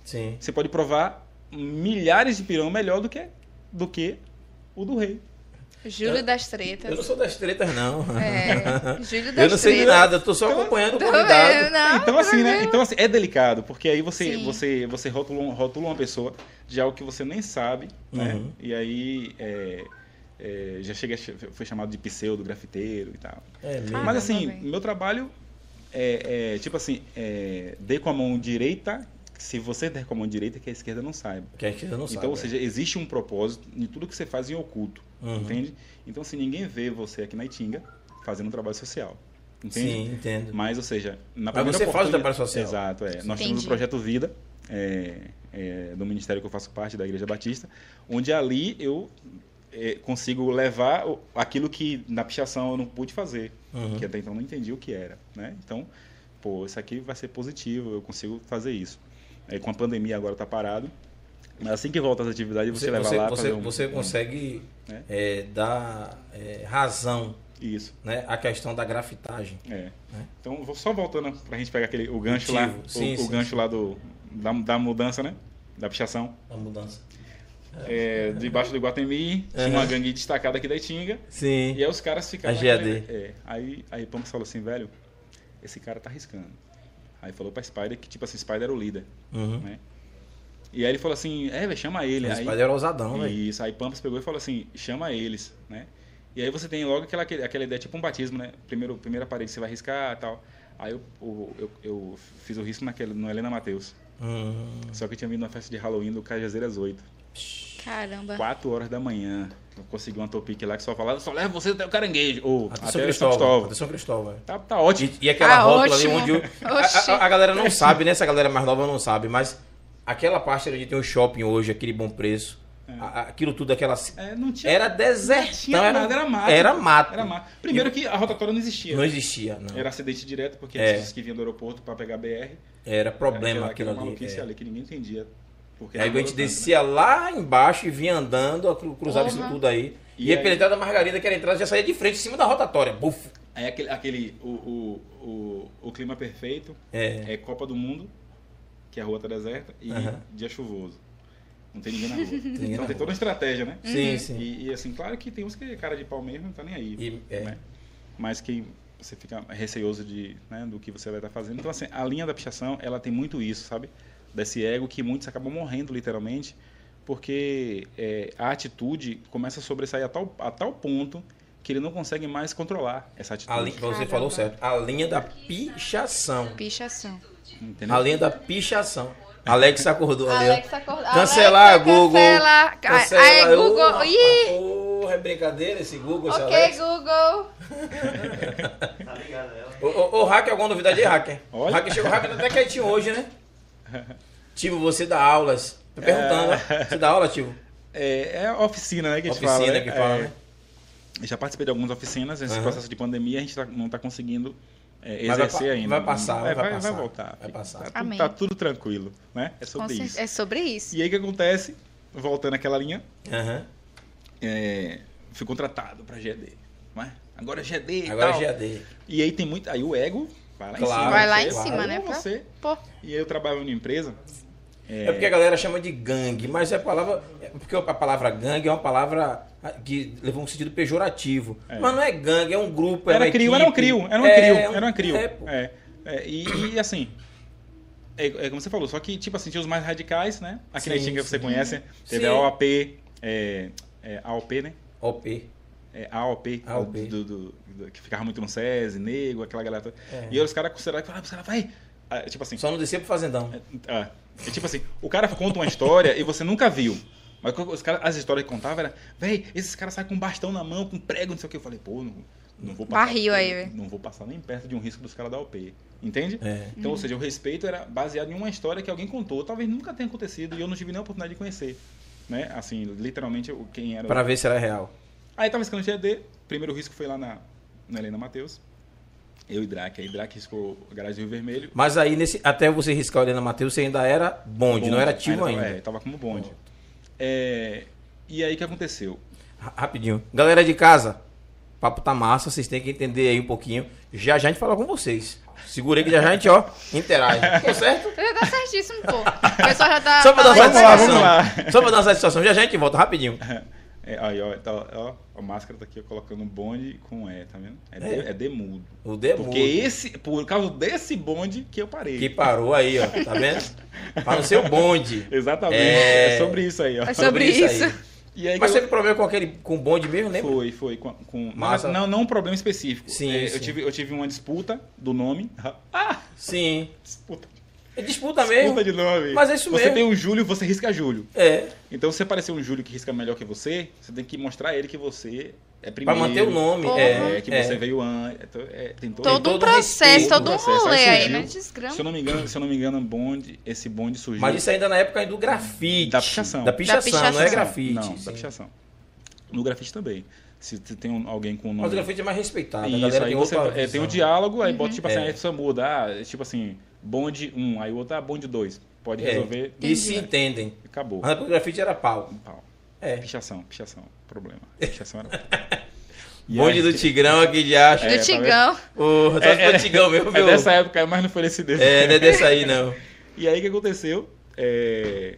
Sim. você pode provar milhares de pirão melhor do que do que o do rei. Júlio das Eu não tretas. sou das tretas, não. É, Júlio das Eu não sei de tretas. nada, eu tô só acompanhando o Tô convidado. vendo, não, então assim, né? Então assim, é delicado, porque aí você Sim. você você rotula, rotula uma pessoa de algo que você nem sabe, né? Uhum. E aí é, é, já chega foi chamado de pseudo grafiteiro e tal. É mesmo. Ah, Mas assim, também. meu trabalho é, é, tipo assim, é, dê com a mão direita, se você der com a mão direita que a esquerda não saiba. Que a ainda não sabe. Então, ou seja, existe um propósito em tudo que você faz em oculto, Uhum. entende? Então, se ninguém vê você aqui na Itinga fazendo um trabalho social, entende? Sim, entendo. Mas, ou seja, na Mas primeira você faz o trabalho social. Exato, é. Nós temos Entendi. o Projeto Vida, é, é, do ministério que eu faço parte, da Igreja Batista, onde ali eu é, consigo levar aquilo que na pichação eu não pude fazer, Uhum. que até então eu não entendi o que era, né? Então, pô, isso aqui vai ser positivo, eu consigo fazer isso. É, com a pandemia agora está parado, assim que volta às atividades, você, Você, leva você, lá você, um- você um- consegue né? é, dar é, razão Isso, né, à questão da grafitagem. é. Né? Então, vou só voltando pra gente pegar aquele, o gancho lá, Motivo. o, Sim, o sim, gancho sim. lá do, da, da mudança, né? Da pichação. A mudança. É, debaixo do Guatemi, tinha uma gangue destacada aqui da Itinga. Sim. E aí os caras ficaram. A GAD. naquele- É, aí, aí Pampas falou assim, velho, esse cara tá arriscando. Aí falou pra Spider que, tipo assim, Spider era o líder, Uhum. né? E aí ele falou assim, é, velho, chama ele. Esse Aí, pai era ousadão, velho. isso, aí Pampas pegou e falou assim, chama eles, né? E aí você tem logo aquela, aquela ideia, tipo um batismo, né? Primeiro, primeira parede você vai riscar e tal. Aí eu, eu, eu, eu fiz o risco naquele, no Helena Matheus. Hum. Só que eu tinha vindo na festa de Halloween do Cajazeiras 8. Caramba. 4 horas da manhã. Eu consegui uma topique lá que só falava, só leva você até o caranguejo. Ou Até até São Cristóvão. Cristóvão. Até São Cristóvão. Tá, tá ótimo. E, e aquela Ah, rótula ali ótimo. onde o, a, a- a galera não sabe, né? Essa galera mais nova não sabe, mas aquela parte onde tem o shopping hoje, aquele bom preço, a- aquilo tudo, aquela. É, não tinha, Era não deserto. tinha nada, era mato. Era mato. Era mato. Primeiro que a rotatória não existia. Não existia, não. Era Era, acidente direto, porque É. que vinha do aeroporto para pegar BR. problema aquela, aquilo aquela ali. é. ali que ninguém entendia. Porque Aí a gente né? descia lá embaixo e vinha andando, cru- cruzava isso Porra. tudo aí. E ia aí- pela entrada da Margarida, que era a entrada, já saía de frente, em cima da rotatória. Buf. Aí aquele, aquele o, o, o, o clima perfeito É. é Copa do Mundo, que a rua tá deserta, e Aham. dia chuvoso. Não tem ninguém na rua. ninguém então na tem rua. toda uma estratégia, né? Sim, sim. E, e, assim, claro que tem uns que é cara de pau mesmo, não tá nem aí. E, é. né? Mas que você fica receoso de, né, do que você vai estar fazendo. Então, assim, a linha da pichação, ela tem muito isso, sabe? desse ego que muitos acabam morrendo literalmente, porque é, a atitude começa a sobressair a tal, a tal ponto que ele não consegue mais controlar essa atitude. A linha, você falou certo. A linha da pichação. Pichação. Entendeu? A linha da pichação. Alex acordou ali. Alex acordou. Cancelar Alexa, Google. Cancela. Cancela. Aí, Google. Porra, é brincadeira esse Google, esse Ok, Alex. Google. Tá ligado ela? Ô, ô, ô, hacker, alguma novidade aí, hacker? Olha. Hacker chegou, hacker tá até quietinho hoje, né? Tipo, você dá aulas. Tô perguntando, né? Você dá aula, tipo? É, é oficina, né, que a gente Oficina fala. né? que fala, É, né? eu já participei de algumas oficinas, nesse Aham. processo de pandemia a gente tá- não está conseguindo é, vai exercer pa- ainda. vai passar, É, vai vai, passar, vai voltar. vai passar. Tá, tudo- tá tudo tranquilo, né? É Com sobre isso. certeza. É sobre isso. E aí o que acontece? Voltando àquela linha, Aham. é, fui contratado para GD. Não é? Agora é GD e Agora tal. é GAD. E aí tem muito. Aí o ego vai lá Claro, em cima. Vai lá em cima, vai né? com Você. Pô, E aí eu trabalho numa empresa. É porque a galera chama de gangue, mas é a palavra. é Porque a palavra gangue é uma palavra que levou um sentido pejorativo. É. Mas não é gangue, é um grupo. é Era uma crio, era um equipe. crio, era um crio, é era um crio. e, e, assim, é, como você falou, só que, tipo assim, tinha os mais radicais, né? Aqui na Extinga você conhece, teve Sim. a OAP, é, AOP, né? OP. É, AOP, AOP. Do, do- do- que ficava muito no SESI, nego, aquela galera toda. E os caras consideraram que falaram, ah, vai. Ah, tipo assim, Só não descer pro fazendão. é, é tipo assim, o cara conta uma história e você nunca viu. Mas os cara, as histórias que contavam era, véi, esses caras saem com um bastão na mão, com prego, não sei o que. Eu falei, pô, não, não vou passar. Barril aí, véi. Não vou passar nem perto de um risco dos caras da OP. Entende? É. Então, ou seja, o respeito era baseado em uma história que alguém contou, talvez nunca tenha acontecido e eu não tive nem a oportunidade de conhecer. Né? Assim, literalmente, o- quem era. Pra ver se era real. Aí tava riscando GD, primeiro risco foi lá na, na Helena Matheus. Eu e Drac. Aí Drac riscou a garagem do Rio Vermelho. Mas aí, nesse, até você riscar o Helena Matheus, você ainda era bonde, não era ativo tava- ainda. É, tava como bonde. É, e aí o que aconteceu? Ra- Rapidinho. Galera de casa, o papo tá massa, vocês têm que entender aí um pouquinho. Já já a gente fala com vocês. Segura aí que já já a gente, ó, interage. Ficou certo? já tá certíssimo, pô. O pessoal já tá. Só pra dar uma satisfação. Só pra dar uma satisfação. Já já a gente volta, rapidinho. É, aí, ó, tá, ó, a máscara tá aqui ó, colocando bonde com E, tá vendo? É, de, é demudo. O demo Porque esse, por causa desse bonde que eu parei. que parou aí, ó. Tá vendo? Para não ser o bonde. Exatamente. É. É... sobre isso aí, ó. É sobre isso. E aí Mas eu- teve problema com aquele com o bonde mesmo, lembra? Foi, foi. Com, com... Massa. Não, não um problema específico. Sim, É, sim. Eu, tive, eu tive uma disputa do nome. Ah! Sim. Disputa. É disputa mesmo. Disputa de nome. Mas é isso você mesmo. tem um Júlio, você risca Júlio. É. Então, se aparecer um Júlio que risca melhor que você, você tem que mostrar a ele que você é Pra primeiro. manter o nome. É, É, que é. você veio antes. Então, é, tem todo, Todo um todo processo, respeito, todo um processo. Aí rolê aí, surgiu- né? Desgrama. Se eu não me engano, se eu não me engano, bonde, esse bonde surgiu. Mas isso ainda na época do grafite. Da pichação. Da pichação, Da não é pichação. grafite. Não, sim. da pichação. No grafite também. Se você tem um- alguém com o nome. Mas o grafite é mais respeitado. a Isso, galera aí tem você é, tem visão. um diálogo, aí bota tipo assim, É. aí a pessoa muda, ah, tipo assim, bonde 1, aí o outro, ah, bonde 2. Pode É. resolver. E se entendem. Acabou. Mas o grafite era pau. Pau. É. Pichação, pichação. Problema. Pichação era. E Bonde aí- do Tigrão aqui de acho. Do É, Tigão. Porra, só É, é, Tigrão mesmo, É viu? dessa época, mas não foi nesse desse. É, não é dessa aí, não. E aí o que aconteceu? É,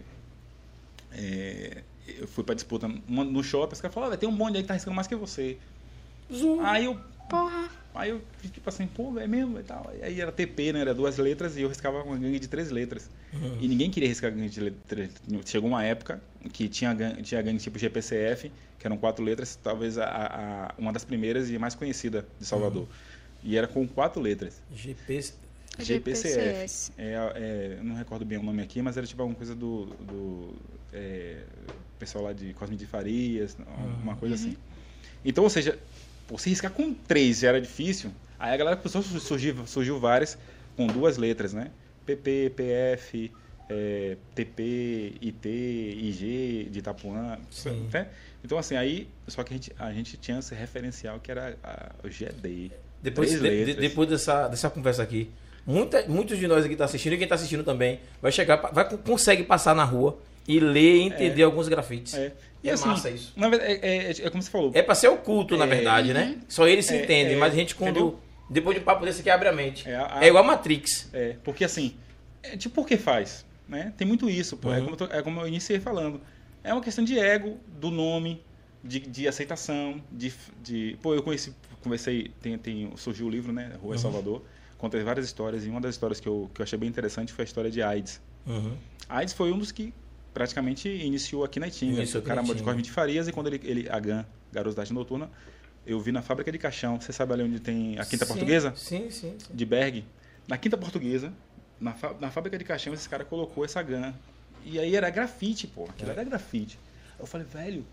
é, eu fui pra disputa no shopping, os caras falaram, "Ah, tem um bonde aí que tá riscando mais que você. Aí eu, Porra. aí eu fiquei tipo assim, pô, é mesmo e tal. Aí era TP, né? Era duas letras e eu riscava uma gangue de três letras. E ninguém queria riscar gangue de letras. Chegou uma época que tinha gangue, tinha gangue tipo GPCF, que eram quatro letras, talvez a, a- uma das primeiras e mais conhecida de Salvador. E era com quatro letras. GP. GPCF. GPCS. É, é, eu não recordo bem o nome aqui, mas era tipo alguma coisa do, do é, pessoal lá de Cosme de Farias, uma coisa assim. Então, ou seja, por se riscar com três já era difícil, aí a galera começou a surgir, surgiu várias com duas letras, né? PP, PF, é, TP, IT, IG de Itapuã. Sim. né? Então, assim, aí, só que a gente, a gente tinha esse referencial que era a, o GD. Depois, de- de- depois dessa, dessa conversa aqui, muita, muitos de nós aqui tá assistindo, e quem tá assistindo também, vai chegar, vai, consegue passar na rua e ler e entender alguns grafites. É. É massa isso. Na verdade, é, é, é como você falou. É pra ser oculto, na É. verdade, né? Só eles se É, entendem, é, mas a gente quando. entendeu? Depois de um papo desse aqui abre a mente. É, É, a- a- igual Matrix. É, porque assim, é, tipo, por que faz? Né? Tem muito isso, pô. É, Uhum. como eu tô- é como eu iniciei falando. É uma questão de ego, do nome, de, de aceitação, de, de. Pô, eu conheci, conversei, tem, tem, surgiu o livro, né? Rua em Salvador. Contei várias histórias, e uma das histórias que eu, que eu achei bem interessante foi a história de AIDS. Uhum. AIDS foi um dos que praticamente iniciou aqui na Itinga. Iniciou o cara morou de. Cosme de Farias e quando ele, ele a GAN, Garoto da Arte Noturna, eu vi na fábrica de caixão. Você sabe ali onde tem a Quinta Sim, Portuguesa? Sim, sim. sim. De Berg. Na Quinta Portuguesa, na, na fábrica de caixão, esse cara colocou essa GAN. E aí era grafite, pô. Aquilo É. era grafite. Eu falei, velho.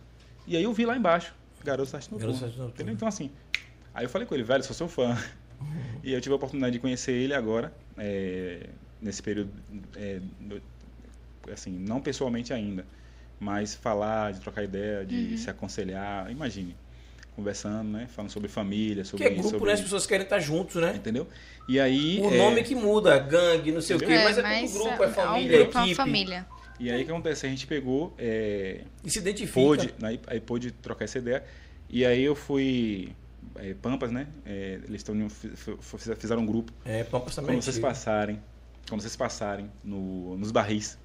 E aí eu vi lá embaixo, Garoto da Arte Noturna. Garoto da Arte Noturna. Entendeu? Então assim. Aí eu falei com ele, velho, sou seu fã. E eu tive a oportunidade de conhecer ele agora, é, nesse período, é, assim, não pessoalmente ainda, mas falar, de trocar ideia, de se aconselhar, imagine, conversando, né, falando sobre família, Que sobre é grupo, sobre, né? As pessoas querem estar juntos, né? entendeu? E aí, O é, nome que muda, gangue, não sei o quê, Entendeu? mas é, mas tudo grupo, é família, um grupo, é uma equipe. família. e aí o que acontece? A gente pegou, é, E se identifica. pôde, aí, aí pôde trocar essa ideia. E aí eu fui é, Pampas, né? É, eles estão fizeram um grupo. É, Pampas também. Quando vocês passarem, quando vocês passarem no, nos barris,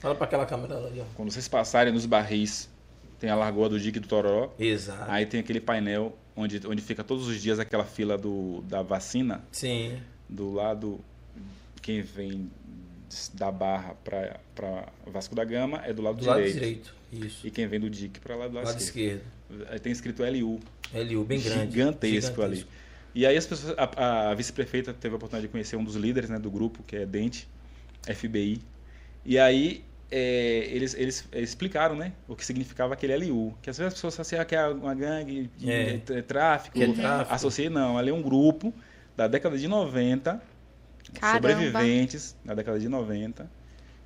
Fala pra aquela câmera ali, ó. quando vocês passarem nos barris, tem a Lagoa do Dique do Toró. Exato. Aí tem aquele painel onde, onde fica todos os dias aquela fila do, da vacina, Sim. do lado quem vem da Barra para Vasco da Gama é do lado Do lado direito. direito. Isso. E quem vem do Dique para lá do lado, lado esquerdo. esquerdo. Aí tem escrito LU. LU, bem grande. Gigantesco, ali. E aí as pessoas, a, a vice-prefeita teve a oportunidade de conhecer um dos líderes né, do grupo, que é Dente, FBI. E aí é, eles, eles explicaram né, o que significava aquele LU. Que às vezes as pessoas associam que é uma gangue de, É. tráfico, Que é tráfico. associei não. Ali é um grupo da década de 90, Caramba. sobreviventes da década de 90,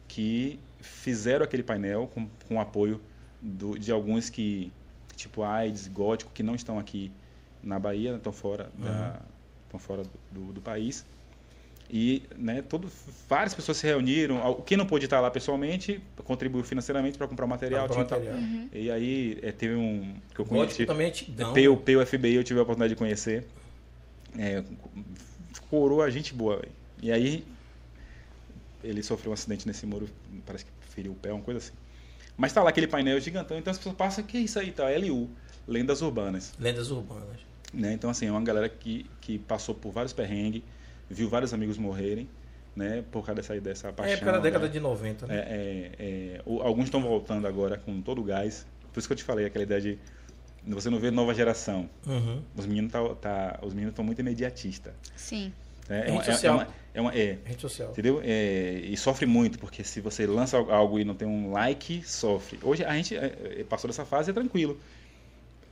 que fizeram aquele painel com, com o apoio do- de alguns que, tipo AIDS, gótico, que não estão aqui na Bahia, estão fora, da, estão fora do, do país. E né, todo, várias pessoas se reuniram. Quem não pôde estar lá pessoalmente contribuiu financeiramente para comprar material. Comprar tinha e material. E aí é, teve um que eu conheci. PU, PU FBI eu tive a oportunidade de conhecer. É, coroa gente boa, velho. E aí ele sofreu um acidente nesse muro, parece que feriu o pé, uma coisa assim. Mas tá lá aquele painel gigantão, então as pessoas passam, que é isso aí, tá? LU, Lendas Urbanas. Lendas urbanas. Né? Então, assim, é uma galera que, que passou por vários perrengues, viu vários amigos morrerem, né? Por causa dessa, dessa paixão. É, pela década né? de 90, né? É, é, é, alguns estão voltando agora com todo o gás. Por isso que eu te falei, aquela ideia de você não vê nova geração. Uhum. Os meninos tá, tá- os meninos estão muito imediatistas. Sim. né? Rede uma- social. uma- é, uma- é, Rede social. entendeu? É, e sofre muito, porque se você lança algo e não tem um like, sofre. Hoje a gente é, é, passou dessa fase, é tranquilo.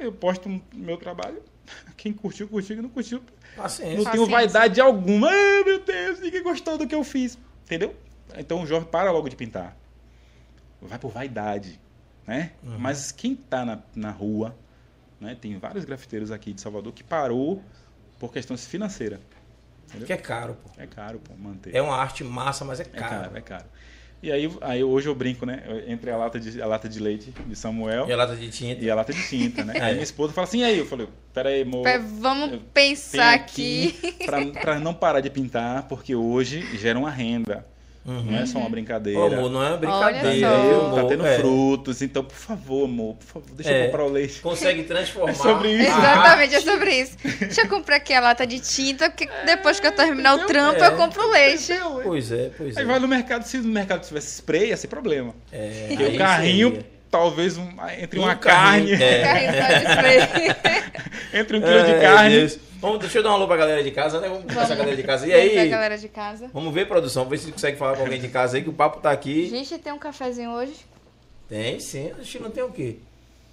Eu posto um- meu trabalho, quem curtiu, curtiu, quem não curtiu, Paciência. não tenho Paciência. vaidade alguma. Ai, meu Deus, ninguém gostou do que eu fiz. Entendeu? Então o jovem para logo de pintar. Vai por vaidade. Né? Uhum. Mas quem está na, na rua, né? tem vários grafiteiros aqui de Salvador que parou por questões financeiras. Que é caro, pô. É caro, pô, manter. É uma arte massa, mas é É caro. caro, é caro. E aí, aí hoje eu brinco, né? Entre a lata de, a lata de leite de Samuel E a lata de tinta. e a lata de tinta, né? É. Aí minha esposa fala assim, e aí? Eu falei, peraí, amor. Vamos pensar tenho aqui. Pra, pra não parar de pintar, porque hoje gera uma renda. Não é só uma brincadeira. Amor, não é uma brincadeira. Olha só. viu, Tá tendo É. frutos, então, por favor, amor, por favor, deixa É. eu comprar o leite. Consegue transformar. É sobre isso. Exatamente, é sobre isso. Deixa eu comprar aqui a lata de tinta, porque depois que eu terminar o entendeu? trampo, É. eu compro o leite. Pois é, pois é. Aí vai no mercado, se no mercado tivesse spray, ia ser problema. É, Porque aí o carrinho, seria. Talvez um- entre uma Um carrinho, carne, é. De spray. entre um quilo de Ai, carne. Deus. Vamos, deixa eu dar uma alô pra galera de casa, né? Vamos começar a galera de casa. E Vamos ver a aí? galera de casa. Vamos ver, produção. Ver se consegue falar com alguém de casa aí, que o papo tá aqui. Gente, tem um cafezinho hoje? Tem sim. A gente não tem o quê?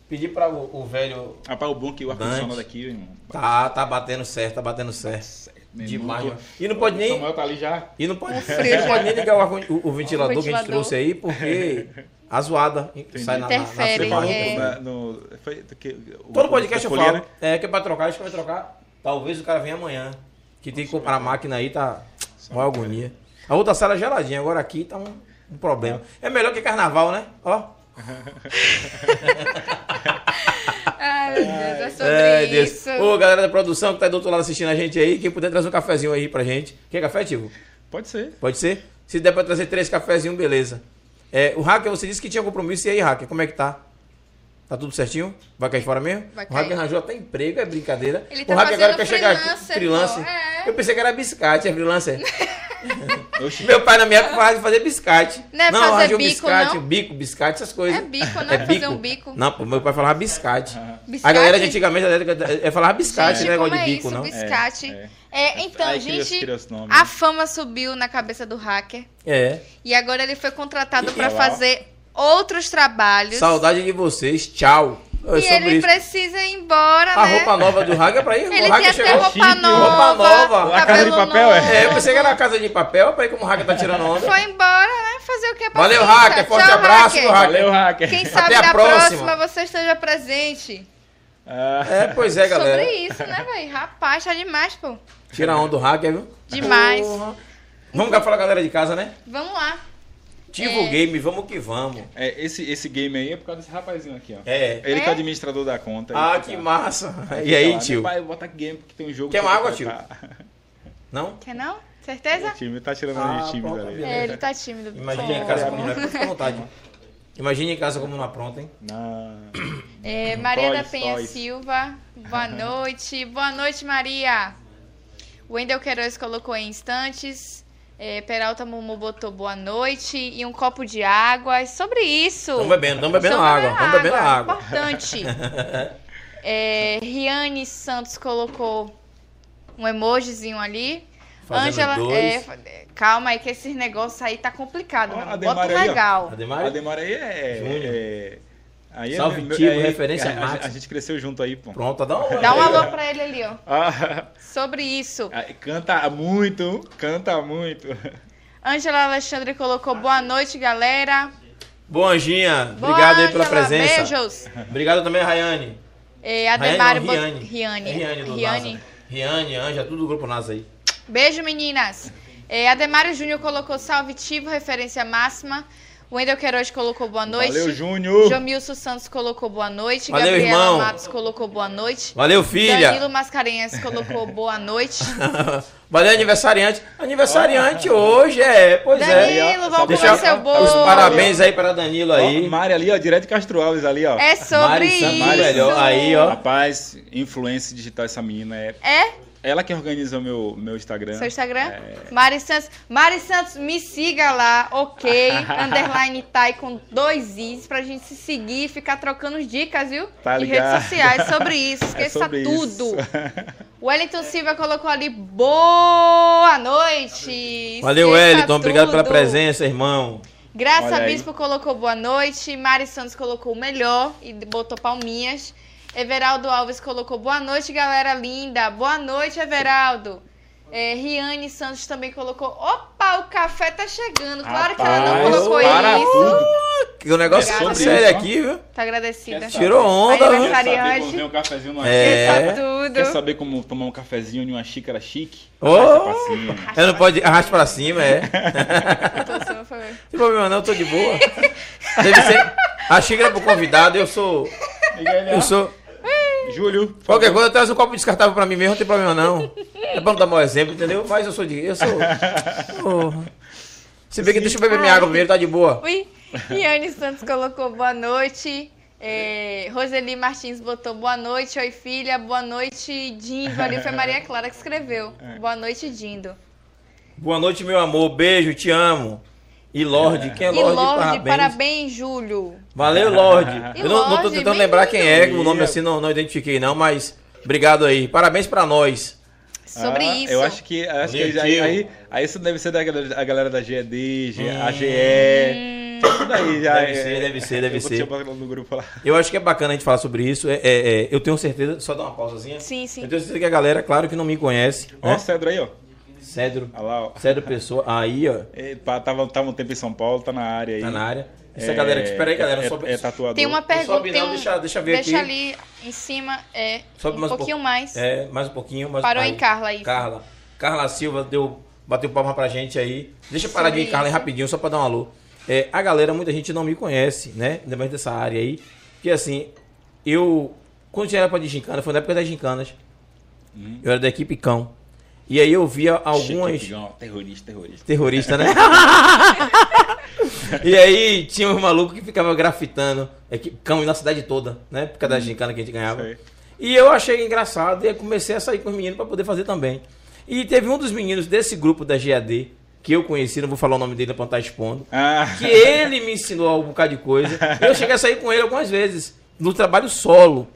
Pedir para o, o velho. Rapaz, o bom é que o ar-condicionado aqui, irmão. Tá, tá batendo certo, tá batendo certo. meu Demais. irmão, E não pode O nem. Samuel tá ali já. E não pode, frio. não pode nem ligar o, o- o ventilador, que a gente ventilador. trouxe aí, porque a zoada sai na, na, na é. Na- no, foi, que, o- Todo podcast eu falo. né? É que é pra trocar, acho que vai trocar. Talvez o cara venha amanhã. Que tem que comprar a máquina aí, tá uma agonia. A outra sala é geladinha, agora aqui tá um, um problema. É melhor que carnaval, né? Ó. Ai, meu Deus, é sobre É, Deus. isso. Ô, galera da produção que tá do outro lado assistindo a gente aí, quem puder trazer um cafezinho aí pra gente. Quer café, Tivo? Pode ser. Pode ser? Se der pra trazer três cafezinhos, beleza. É, o Hacker, você disse que tinha compromisso. E aí, Hacker, como é que tá? Tá tudo certinho? Vai cair fora mesmo? Vai o Hacker arranjou até emprego, é brincadeira. Ele o tá Hacker agora quer chegar aqui. freelancer, é. Eu pensei que era biscate, é freelancer. Meu pai na minha época falava de fazer biscate. Não é fazer arranjou bico, biscate, não? bico, biscate, essas coisas. É bico, não é fazer um bico. Não, pô, meu pai falava biscate. Biscate? A galera de antigamente é, falava biscate, Gente, não é negócio de é bico, isso, não. biscate? É, É, então, criou- gente, a né? fama subiu na cabeça do hacker. É. E agora ele foi contratado para fazer outros trabalhos. Saudade de vocês, tchau. É e ele isso. precisa ir embora, A né? roupa nova do Haga é pra ir. Ele o Haga até chegou. roupa chique, nova. roupa nova. A casa de papel, é? novo. É, eu pensei que era a casa de papel, pra ir como o Haga tá tirando onda. Foi embora, né? Fazer o que? Valeu, Paciência. hacker. Forte Tchau, abraço, hacker. meu hacker. Valeu, hacker. Quem sabe a na próxima. próxima você esteja presente. Ah, É, pois é, galera. Sobre isso, né, velho? Rapaz, tá demais, pô. Tira a onda do hacker, viu? Demais. Porra. Vamos cá falar a galera de casa, né? Vamos lá. Tivo É. Game, vamos que vamos. é, esse, esse game aí é por causa desse rapazinho aqui, ó. É. Ele É? que é o administrador da conta. Ah, que fica- massa. E aí, fica lá, tio? Pai, bota aqui game porque tem um jogo. Quer que uma água, tio? colocar." Não? Quer não? Certeza? O time tá tirando Ah, a gente tímido ali. É, ele tá tímido. Imagine em casa como não é. Fica à vontade. Imagine em casa como não apronta, hein? Não. É, Maria da Penha toys. Silva, boa noite. Boa noite, Maria. Wendel Queiroz colocou em instantes. É, Peralta Mumu botou boa noite e um copo de água. É sobre isso. Estamos bebendo, estamos bebendo Estamos água. Estamos bebendo água. Importante. É, Riane Santos colocou um emojizinho ali. Ângela, dois. é, calma aí que esses negócios aí tá complicado. Meu. a Bota ó. legal. Ademar? A Demora aí é. Júnior. é- aí é Salve, meu- é- referência a, a, máxima. a gente cresceu junto aí, pô. Pronto, dá um Dá um alô pra ele ali, ó. Ah, Sobre isso. canta muito, canta muito. Ângela Alexandre colocou boa noite, galera. Boa, Anjinha. Boa, Obrigado aí pela Ângela, presença. Beijos. Obrigado também, Rayane. É, Ademário Rayane, bot- não, Riane. É Riane do Riane. NASA. Riane, Anja, tudo do grupo NASA aí. Beijo, meninas. É, Ademário Júnior colocou salve Tivo, referência máxima. Wendel Queiroz colocou boa noite. Valeu, Júnior. Jomilson Santos colocou boa noite. Valeu, Gabriela irmão. Matos colocou boa noite. Valeu, filha. Danilo Mascarenhas colocou boa noite. Valeu, aniversariante. Aniversariante hoje, é, pois é. Danilo, vamos comer eu- seu bolo. Os parabéns aí para Danilo aí. Ó, Mari ali, ó, direto de Castro Alves ali, ó. É sobre Mari Santos, isso. melhor. Aí, ó. Rapaz, influência digital essa menina é. É? Ela que organiza o meu, meu Instagram. Seu Instagram? É. Mari Santos. Mari Santos, me siga lá, ok? Underline Tai com dois Is pra gente se seguir e ficar trocando dicas, viu? Tá em ligado. redes sociais sobre isso. É Esqueça sobre tudo. isso. Wellington Silva colocou ali boa noite. Valeu, Esqueça Wellington. Obrigado pela tudo. presença, irmão. Graça Olha aí. Bispo colocou boa noite. Mari Santos colocou o melhor e botou palminhas. Everaldo Alves colocou boa noite, galera linda. Boa noite, Everaldo. É, Riane Santos também colocou. Opa, o café tá chegando. Claro que ela não Rapaz, colocou para isso. tudo. Que o negócio É é sério isso, aqui, viu? Tá agradecida. Quer Tirou onda, viu? Quer saber como um cafezinho numa É. Tudo. Quer saber como tomar um cafezinho em uma xícara chique? Ô! Arrasta pra cima. Eu não pode arrasta pra cima, é. Não tem problema não, eu tô de boa. Deve ser. A xícara pro convidado, eu sou. Eu sou. Júlio. Qualquer coisa, traz um copo descartável pra mim mesmo, não tem problema não. É bom dar mau exemplo, entendeu? Mas eu sou de. Eu sou. Porra. Se bem que deixa eu beber minha água primeiro, tá de boa. Ui, Riane Santos colocou boa noite. É, Roseli Martins botou boa noite, oi filha, boa noite, Dindo. Ali foi Maria Clara que escreveu. Boa noite, Dindo. Boa noite, meu amor. Beijo, te amo. E Lorde, quem é E Lorde? Lorde, Parabéns. parabéns, Júlio. Valeu, Lorde. E Eu não, não tô Lorde, tentando lembrar quem é, o nome assim não, não identifiquei não, mas obrigado aí. Parabéns pra nós. Sobre Ah, isso. Eu acho que, acho que Positivo. aí, aí isso deve ser da galera, a galera da GED, Hum. AGE. Tudo aí já. Deve é- ser, deve ser, deve eu ser. te chamar no grupo lá. Eu acho que é bacana a gente falar sobre isso. É, é, é, eu tenho certeza, só dar uma pausazinha. Sim, sim. Eu tenho certeza que a galera, claro que não me conhece. Ó, Né? o Cedro aí, ó. Cedro, Olha lá, ó. Cedro Pessoa, aí ó, É, tava, tava um tempo em São Paulo, tá na área aí. tá na área. Essa É, galera aqui, espera aí galera, é, sobe, é tatuador. Tem uma pergunta. sobe tem não, um- deixa- deixa ver deixa aqui. ali em cima, é, sobe um mais pouquinho pouco. mais. É, mais um pouquinho. Mais Parou aí. em Carla isso. Carla. Carla Silva deu, bateu palma pra gente aí. Deixa eu parar de Carla aí rapidinho, só pra dar um alô. É, a galera, muita gente não me conhece, né? Ainda mais dessa área aí. Porque assim, eu. Quando eu era pra de gincana, foi na época das gincanas. Uhum. Eu era da equipe cão. E aí eu via algumas. Terrorista, terrorista. Terrorista, né? e aí tinha um maluco que ficava grafitando equipe cão na cidade toda, né? Por causa da gincana que a gente ganhava. Sei. E eu achei engraçado e comecei a sair com os meninos para poder fazer também. E teve um dos meninos desse grupo da GAD que eu conheci, não vou falar o nome dele pra não estar expondo, Ah, que ele me ensinou um bocado de coisa. Eu cheguei a sair com ele algumas vezes, no trabalho solo.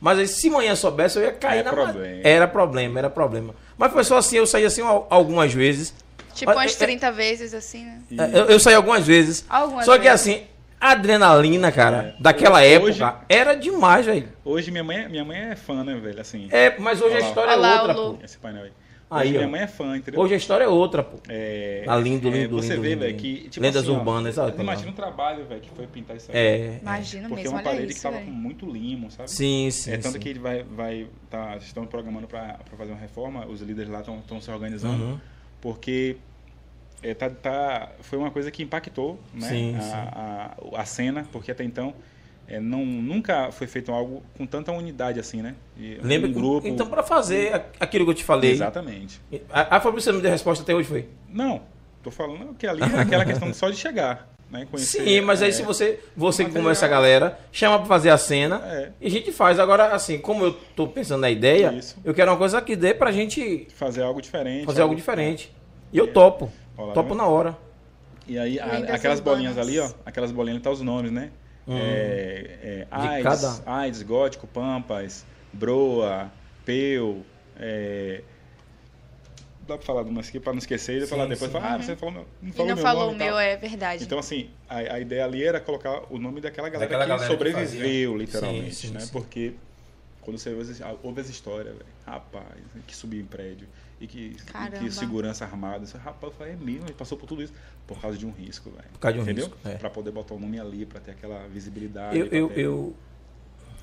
Mas aí, se manhã soubesse, eu ia cair É na ma- problema. Era problema, era problema. Mas foi só assim, eu saí assim al- algumas vezes. Tipo Mas, umas é, 30 vezes, assim, né? e- Eu, eu saí algumas vezes. Algumas só que vezes. assim, a adrenalina, cara, É. daquela Hoje- época, era demais, velho. hoje minha mãe, minha mãe é fã, né, velho? Assim, É, mas hoje a Olha lá. história Olha lá, é outra, o Lu. pô. esse painel aí. Aí, Hoje minha ó. mãe é fã, entendeu? Hoje a história é outra, pô. É, Ah, lindo, é, lindo, Você lindo, vê, velho, que. Tipo Lendas assim, ó, urbanas, sabe? Imagina o trabalho, velho, que foi pintar isso aí. É. Imagina Porque é mesmo, uma olha parede que tava velho. com muito limo, sabe? Sim, sim. é tanto sim. que ele vai, vai tá, estão programando para fazer uma reforma, os líderes lá estão se organizando, Uhum. porque é, tá, tá, foi uma coisa que impactou né, Sim, a, A, a cena, porque até então é, não, nunca foi feito algo com tanta unidade assim, né? E Lembra um grupo. Então, pra fazer aquilo que eu te falei. Exatamente. A, a Fabrício não me deu resposta até hoje, foi? Não, tô falando que ali é aquela questão só de chegar, né? Conhecer, Sim, mas aí é, se você, você que material. conversa a galera, chama pra fazer a cena É. e a gente faz. Agora, assim, como eu tô pensando na ideia, Isso. eu quero uma coisa que dê pra gente fazer algo diferente. fazer algo diferente. E eu topo. Olha lá, Topo tá na hora. E aí, a- aquelas bolinhas ali, ó, aquelas bolinhas tá os nomes, né? Hum. É, é, AIDS, cada- AIDS, Gótico, Pampas, Broa, Peu, é... Dá pra falar de umas aqui pra não esquecer e Sim, falar depois. sim. Falar, ah, você falou, meu- não E falou não meu falou nome o e meu, é verdade. Então, assim, a, a ideia ali era colocar o nome daquela galera Daquela que galera que sobreviveu, fazia. literalmente, Sim, sim, né? sim. Porque quando você ouve, as- ouve as histórias, velho, rapaz, que subiu em prédio e que, e que segurança armada, isso, rapaz, eu falei, é mesmo, ele passou por tudo isso por causa de um risco, velho. Por causa de um Entendeu? risco, é. Pra poder botar o nome ali, pra ter aquela visibilidade. Eu, eu, ter- eu...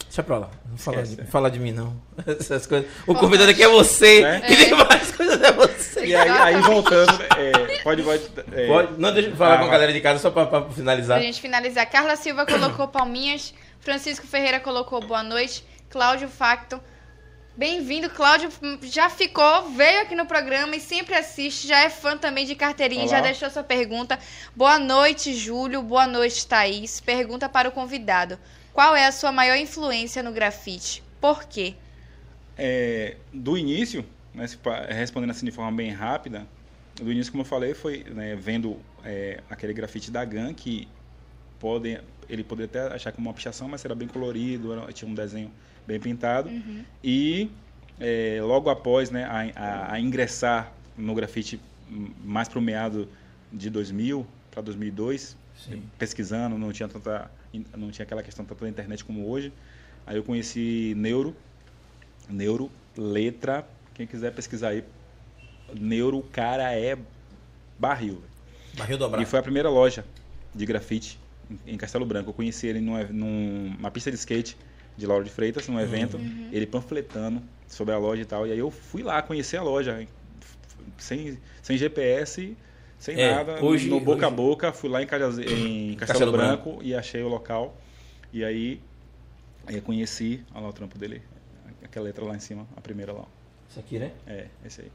Deixa pra lá. Não fala de, é. fala de mim, não. Essas coisas. O convidado aqui é você. É? Que tem várias coisas é você. E aí, aí voltando, é, pode, pode, é, Pode, não, deixa eu falar Ah, com a galera de casa só pra, pra finalizar. Pra gente finalizar, Carla Silva colocou palminhas, Francisco Ferreira colocou boa noite, Cláudio Facto. Bem-vindo, Cláudio. Já ficou, veio aqui no programa e sempre assiste, já é fã também de carteirinha, Olá. já deixou sua pergunta. Boa noite, Júlio. Boa noite, Thaís. Pergunta para o convidado: Qual é a sua maior influência no grafite? Por quê? É, do início, né, respondendo assim de forma bem rápida, do início, como eu falei, foi né, vendo é, aquele grafite da GAN que podem, ele poderia até achar como uma pichação, mas era bem colorido, era- tinha um desenho bem pintado. E é, logo após né, a, a- a ingressar no grafite mais para o meado de 2000 para 2002, Sim. pesquisando, não tinha tanta, não tinha aquela questão tanto da internet como hoje. Aí eu conheci Neuro, Neuro, letra, quem quiser pesquisar aí, Neuro, cara é barril. Barril dobrado. E foi a primeira loja de grafite em- em Castelo Branco. Eu conheci ele numa, numa pista de skate de Lauro de Freitas, num evento, ele panfletando sobre a loja e tal. E aí eu fui lá conhecer a loja, sem, sem GPS, sem É, nada, hoje- no boca a hoje- boca. Fui lá em, Cajaze- em Castelo, Castelo Branco, e achei o local. E aí, aí eu conheci, olha lá o trampo dele, aquela letra lá em cima, a primeira lá. Isso aqui, né? É, esse aí.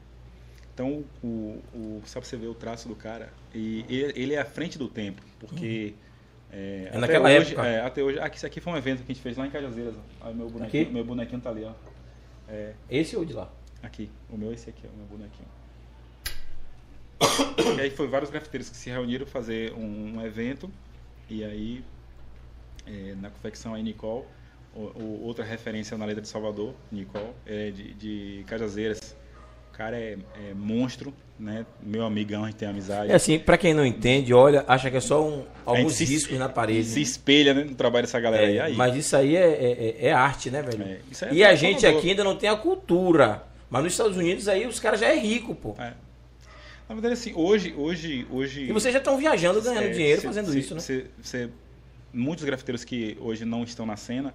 Então, o, o, só pra você ver o traço do cara, e ele, ele é à frente do tempo, porque... É, até naquela hoje, época. É, até hoje. Aqui, isso aqui foi um evento que a gente fez lá em Cajazeiras. Aí meu bonequinho, Aqui? meu bonequinho tá ali, ó. É, Esse ou de lá? aqui. O meu é esse aqui, ó, o meu bonequinho. E aí foi vários grafiteiros que se reuniram fazer um, um evento. E aí, é, na confecção aí, Nicole, o, o- outra referência na letra de Salvador, Nicole, é de, de Cajazeiras. O cara é, é monstro, né? Meu amigão, a gente tem amizade. É assim, pra quem não entende, olha, acha que é só um, alguns se- riscos na parede. Se espelha né, no trabalho dessa galera aí. É, aí. mas isso aí é, é- é arte, né, velho? É, isso aí é e a gente aqui ainda não tem a cultura. Mas nos Estados Unidos aí os caras já é rico, pô. É. Na verdade, assim, hoje, hoje, hoje. E vocês já estão viajando, ganhando É, dinheiro cê- fazendo cê- isso, né? cê- muitos grafiteiros que hoje não estão na cena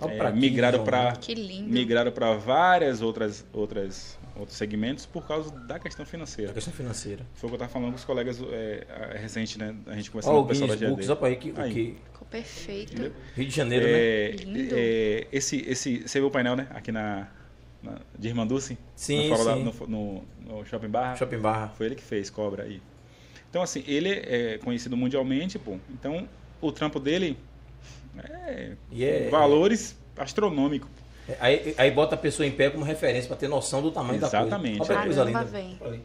é, migraram para? Que lindo. migraram para várias outras outras outros segmentos por causa da questão A financeira. questão financeira. Foi o que eu estava falando com os colegas é, é, recente, né? A gente conversando Olha com o pessoal da Guinness Books, pra aí que, o Aí. que Ficou perfeito. Entendeu? Rio de Janeiro, né? É, Lindo. é, esse, esse, você viu o painel, né? Aqui na, na de Irmã Dulce? Sim, no, da- sim. no, no- no Shopping Barra. Shopping Barra. Foi ele que fez, cobra aí. Então, assim, ele é conhecido mundialmente, pô. Então, o trampo dele é, E é- valores astronômicos. É, Aí, aí bota a pessoa em pé como referência pra ter noção do tamanho Exatamente. da coisa. Olha aí.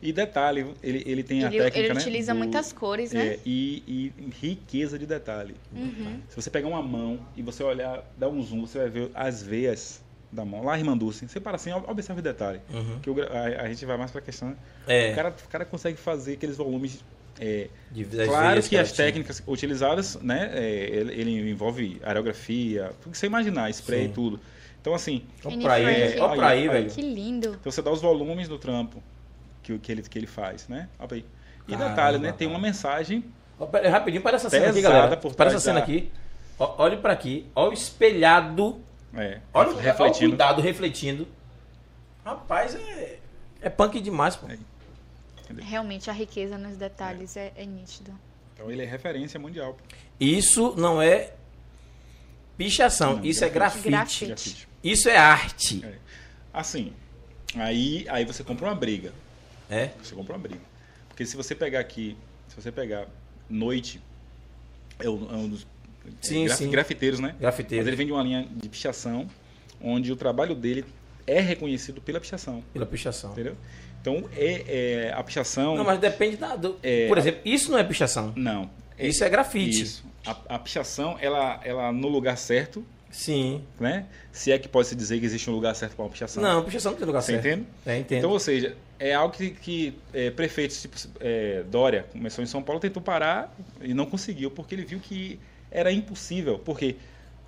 E detalhe, ele, ele tem a Ele, técnica, ele né, utiliza do- muitas cores, né? é, e, e riqueza de detalhe. Uhum. Se você pegar uma mão e você olhar, dar um zoom, você vai ver as veias da mão. Lá, irmã Dulce, você para assim, ob- observa o detalhe. Uhum. Que o a, a gente vai mais pra questão. né? É, O, cara, o cara consegue fazer aqueles volumes. É, claro que as técnicas utilizadas, né? é, ele, ele envolve aerografia, tudo que você imaginar, spray e tudo. Então, assim, Ó Anne pra aí, velho. Ó pra aí, velho. Que lindo. então você dá os volumes do trampo que, o- que, ele, que ele faz, né? Olha aí. E Caramba, detalhe, né? Tem uma mensagem Ó, Rapidinho, para essa cena aqui, galera. Para essa cena da- aqui. Ó, olhe pra aqui. Olha o espelhado. é, Olha, o- olha o refletindo. cuidado refletindo. Rapaz, é, é punk demais, pô. É. Realmente, a riqueza nos detalhes é, é nítido. Então ele é referência mundial. Isso não é pichação, Não, isso é grafite. grafite. Grafite. Grafite. Isso é arte. É. Assim, aí, aí você compra uma briga. É? Você compra uma briga. Porque se você pegar aqui, se você pegar Noite, é um, é um dos Sim, é, graf- sim. grafiteiros, né? Mas Grafiteiro. ele vem de uma linha de pichação, onde o trabalho dele é reconhecido pela pichação, Pela pichação. entendeu? Então, é, é a pichação... Não, mas depende da. do- É, Por exemplo, isso não é pichação. Não. Isso é grafite. Isso. A, a pichação, ela, ela no lugar certo, Sim. né? Se é que pode se dizer que existe um lugar certo para uma pichação. Não, pichação não tem lugar Você certo. entende? É, entendo. Então, ou seja, é algo que, que é, prefeitos, tipo é, Dória, começou em São Paulo, tentou parar e não conseguiu, porque ele viu que era impossível. Porque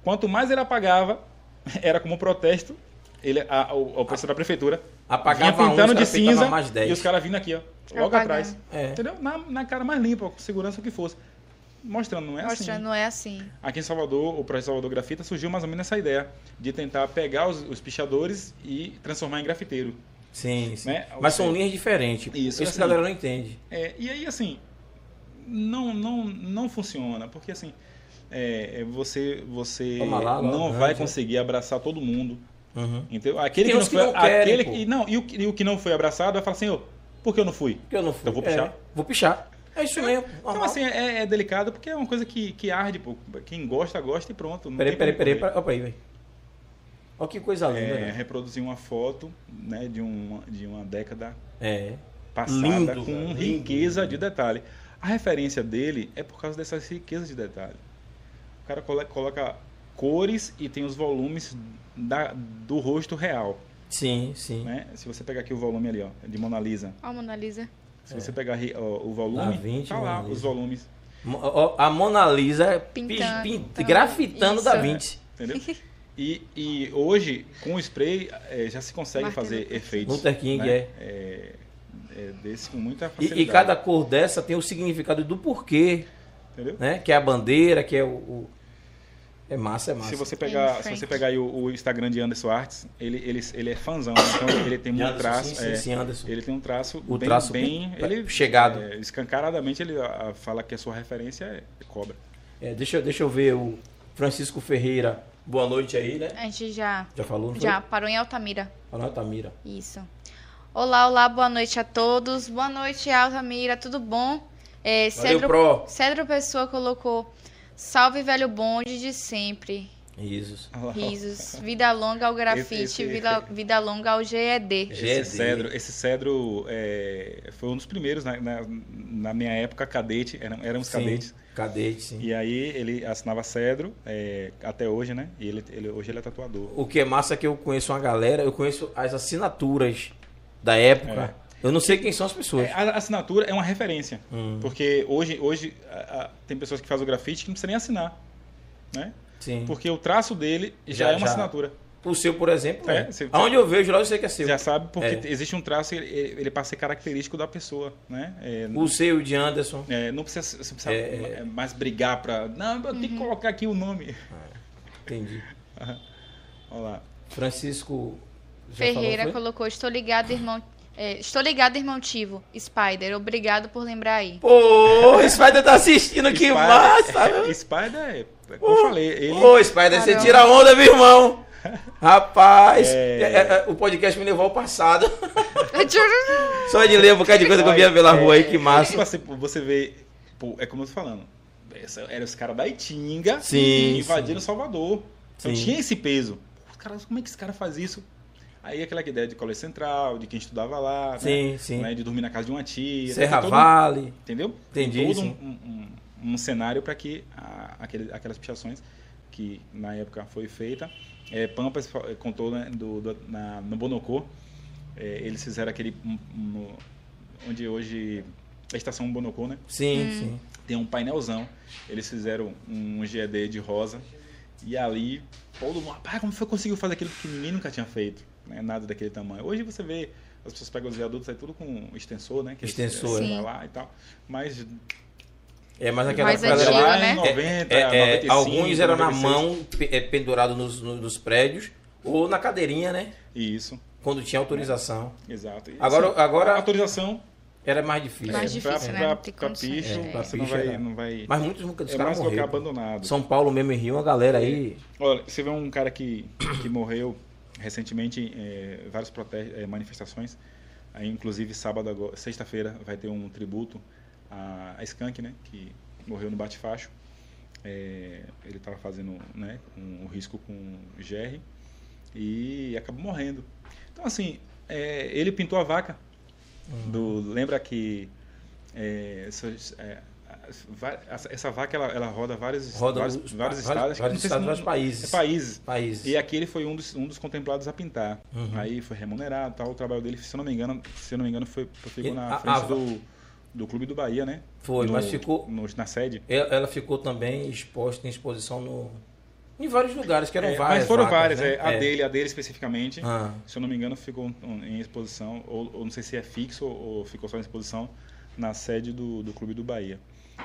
quanto mais ele apagava, era como protesto, ele, a, o, o pessoal da prefeitura Apagava vinha pintando um, de cinza mais 10. e os caras vindo aqui, ó, logo Apagando. atrás. É. Entendeu? Na, na cara mais limpa, com segurança o que fosse. Mostrando, não é Mostrando, assim. não é assim. Aqui em Salvador, o projeto Salvador Grafita surgiu mais ou menos essa ideia de tentar pegar os, os pichadores e transformar em grafiteiro. Sim, sim. Né? Mas Ou são seja, linhas diferentes. isso, Isso assim. que a galera não entende. É, e aí, assim, não, não, não funciona, porque assim, é, é, você, você lá, lá, não grande, vai né? conseguir abraçar todo mundo. Uhum. Entendeu? Aquele que não que foi, não aquele que, não, e o, que- e o que não foi abraçado vai falar assim, ô, por que eu não fui? Porque eu não fui. Eu vou pichar. É, vou pichar. É isso mesmo. Então, normal. assim, é, é delicado porque é uma coisa que, que arde, pô. Quem gosta, gosta e pronto. não Peraí, peraí, peraí. peraí. Olha pra aí, velho. Olha que coisa linda, É, né? reproduzir uma foto né, de, uma, de uma década É. passada Lindo, com lindo. riqueza de detalhe. A referência dele é por causa dessas riquezas de detalhe. O cara colo- coloca cores e tem os volumes da- do rosto real. Sim, sim. Né? Se você pegar aqui o volume ali, ó, de Mona Lisa. Ó, a Mona Lisa. Se você pegar ó, o volume, tá lá Mona Lisa. os volumes. A Mona Lisa Pintando. pin- pin- grafitando Isso. da Vinci. Entendeu? E, e hoje, com o spray, eh, já se consegue Martin fazer Luther efeitos. Luther King, né? é. É, é desse com muita E, facilidade. e cada cor dessa tem o significado do porquê, Entendeu? né? Que é a bandeira, que é o. o- É massa, é massa. Se você pegar, se você pegar aí o, o Instagram de Anderson Artes, ele, ele, ele é fãzão, então ele tem um Anderson, traço. sim, sim, é, sim, Anderson. Ele tem um traço O bem, traço bem bem ele chegado. é, escancaradamente ele fala que a sua referência é cobra. É, deixa, eu- deixa eu ver o Francisco Ferreira. Boa noite aí, né? A gente já, Já falou? já foi? parou em Altamira. Falou, Altamira. Isso. Olá, olá, boa noite a todos. Boa noite, Altamira, tudo bom? É, Valeu, Cedro, Pro. Cedro Pessoa colocou Salve velho bonde de sempre. Risos. Risos. Vida longa ao grafite, Esse- esse- vida, vida longa ao GED. GED. Esse cedro, esse cedro é, foi um dos primeiros na, na, na minha época cadete, eram, éramos Sim, cadetes. Cadete, sim. E aí ele assinava cedro é, até hoje, né? E ele, ele- hoje ele é tatuador. O que é massa é que eu conheço uma galera, eu conheço as assinaturas da época. Eu não sei quem são as pessoas. É, a assinatura é uma referência. Hum. Porque hoje, hoje a- a- tem pessoas que fazem o grafite que não precisa nem assinar. Né? Sim. Porque o traço dele já, Já- é uma já. assinatura. O seu, por exemplo, É, é. você- Aonde eu vejo lá, eu sei que é seu. já sabe porque É. existe um traço, ele, ele passa a ser característico da pessoa. Né? É, O seu de Anderson. é, não precisa, você precisa É, mais brigar para. Não, eu tenho que colocar aqui o nome. Entendi. Olha lá. Francisco. já Ferreira falou, colocou: Estou ligado, irmão. É, estou ligado, irmão Tivo. Spider, obrigado por lembrar aí. Pô, o Spider tá assistindo, que Spider- massa! meu. Spider é. Como eu falei, ele. Ô, Spider, você Caramba. tira onda, meu irmão! Rapaz, É. é, é, o podcast me levou ao passado. Só de ler um bocado de coisa que eu via pela rua aí, que massa. Tipo assim, você vê. Pô, é como eu tô falando. Era os caras da Itinga Sim, invadindo sim. Salvador. Então Sim. tinha esse peso. Caras, como é que esse cara faz isso? Aí aquela ideia de colégio central, de quem estudava lá, Sim, né? sim. Né? de dormir na casa de uma tia. Serra todo um- Vale. Entendeu? Entendi, Todo um, um- um- um cenário para que a- aquele- aquelas pichações que na época foi feita, é, Pampas contou né, do, do- na, no Bonocô, é, eles fizeram aquele um- um- no- onde hoje a estação Bonocô, né? Sim, sim. Tem um painelzão. Eles fizeram um GED de rosa e ali todo mundo, rapaz, como foi que conseguiu fazer aquilo que ninguém nunca tinha feito, né? Nada daquele tamanho. Hoje você vê as pessoas pegam os viadutos aí tudo com extensor, né? Que Extensor, é. lá e tal. Mas É, mas aquela Mais galera antiga, lá, né? em 90, é, é, 95, alguns eram na 96. mão, é, pendurado nos, no- nos prédios, ou na cadeirinha, né? Isso, Quando tinha autorização. exato. E, Agora- assim, agora- a autorização Era mais difícil. Mais é, difícil, pra, né? pra, picho, É, você não vai, não vai. Mas muitos nunca dos é caras morreram. abandonado. São Paulo mesmo e Rio, a galera aí. Olha, você vê um cara que, que morreu recentemente em eh, várias eh, manifestações. Aí, inclusive, sábado, agora- sexta-feira, vai ter um tributo a, a Skank, né? Que morreu no Bate-Facho. Eh, ele estava fazendo né, um, risco com GR e acabou morrendo. Então, assim, eh, ele pintou a vaca. Do, lembra que eh, essa, vaca ela, ela roda vários, Roda vários, os- vários vários- estados, vários se estados, vários países. é países. Países. E aqui ele foi um dos, um dos contemplados a pintar. Uhum. Aí foi remunerado, tal. O trabalho dele, se eu não me engano, se eu não me engano, foi ficou na a- frente a- do, do Clube do Bahia, né? Foi, No- mas ficou. no- na sede. Ela, ela ficou também exposta em exposição no, em vários lugares, que eram É, várias. mas foram vacas, várias, né? é, a dele, a dele especificamente. Ah, Se eu não me engano, ficou em exposição, ou, ou não sei se é fixo ou ficou só em exposição na sede do, do Clube do Bahia.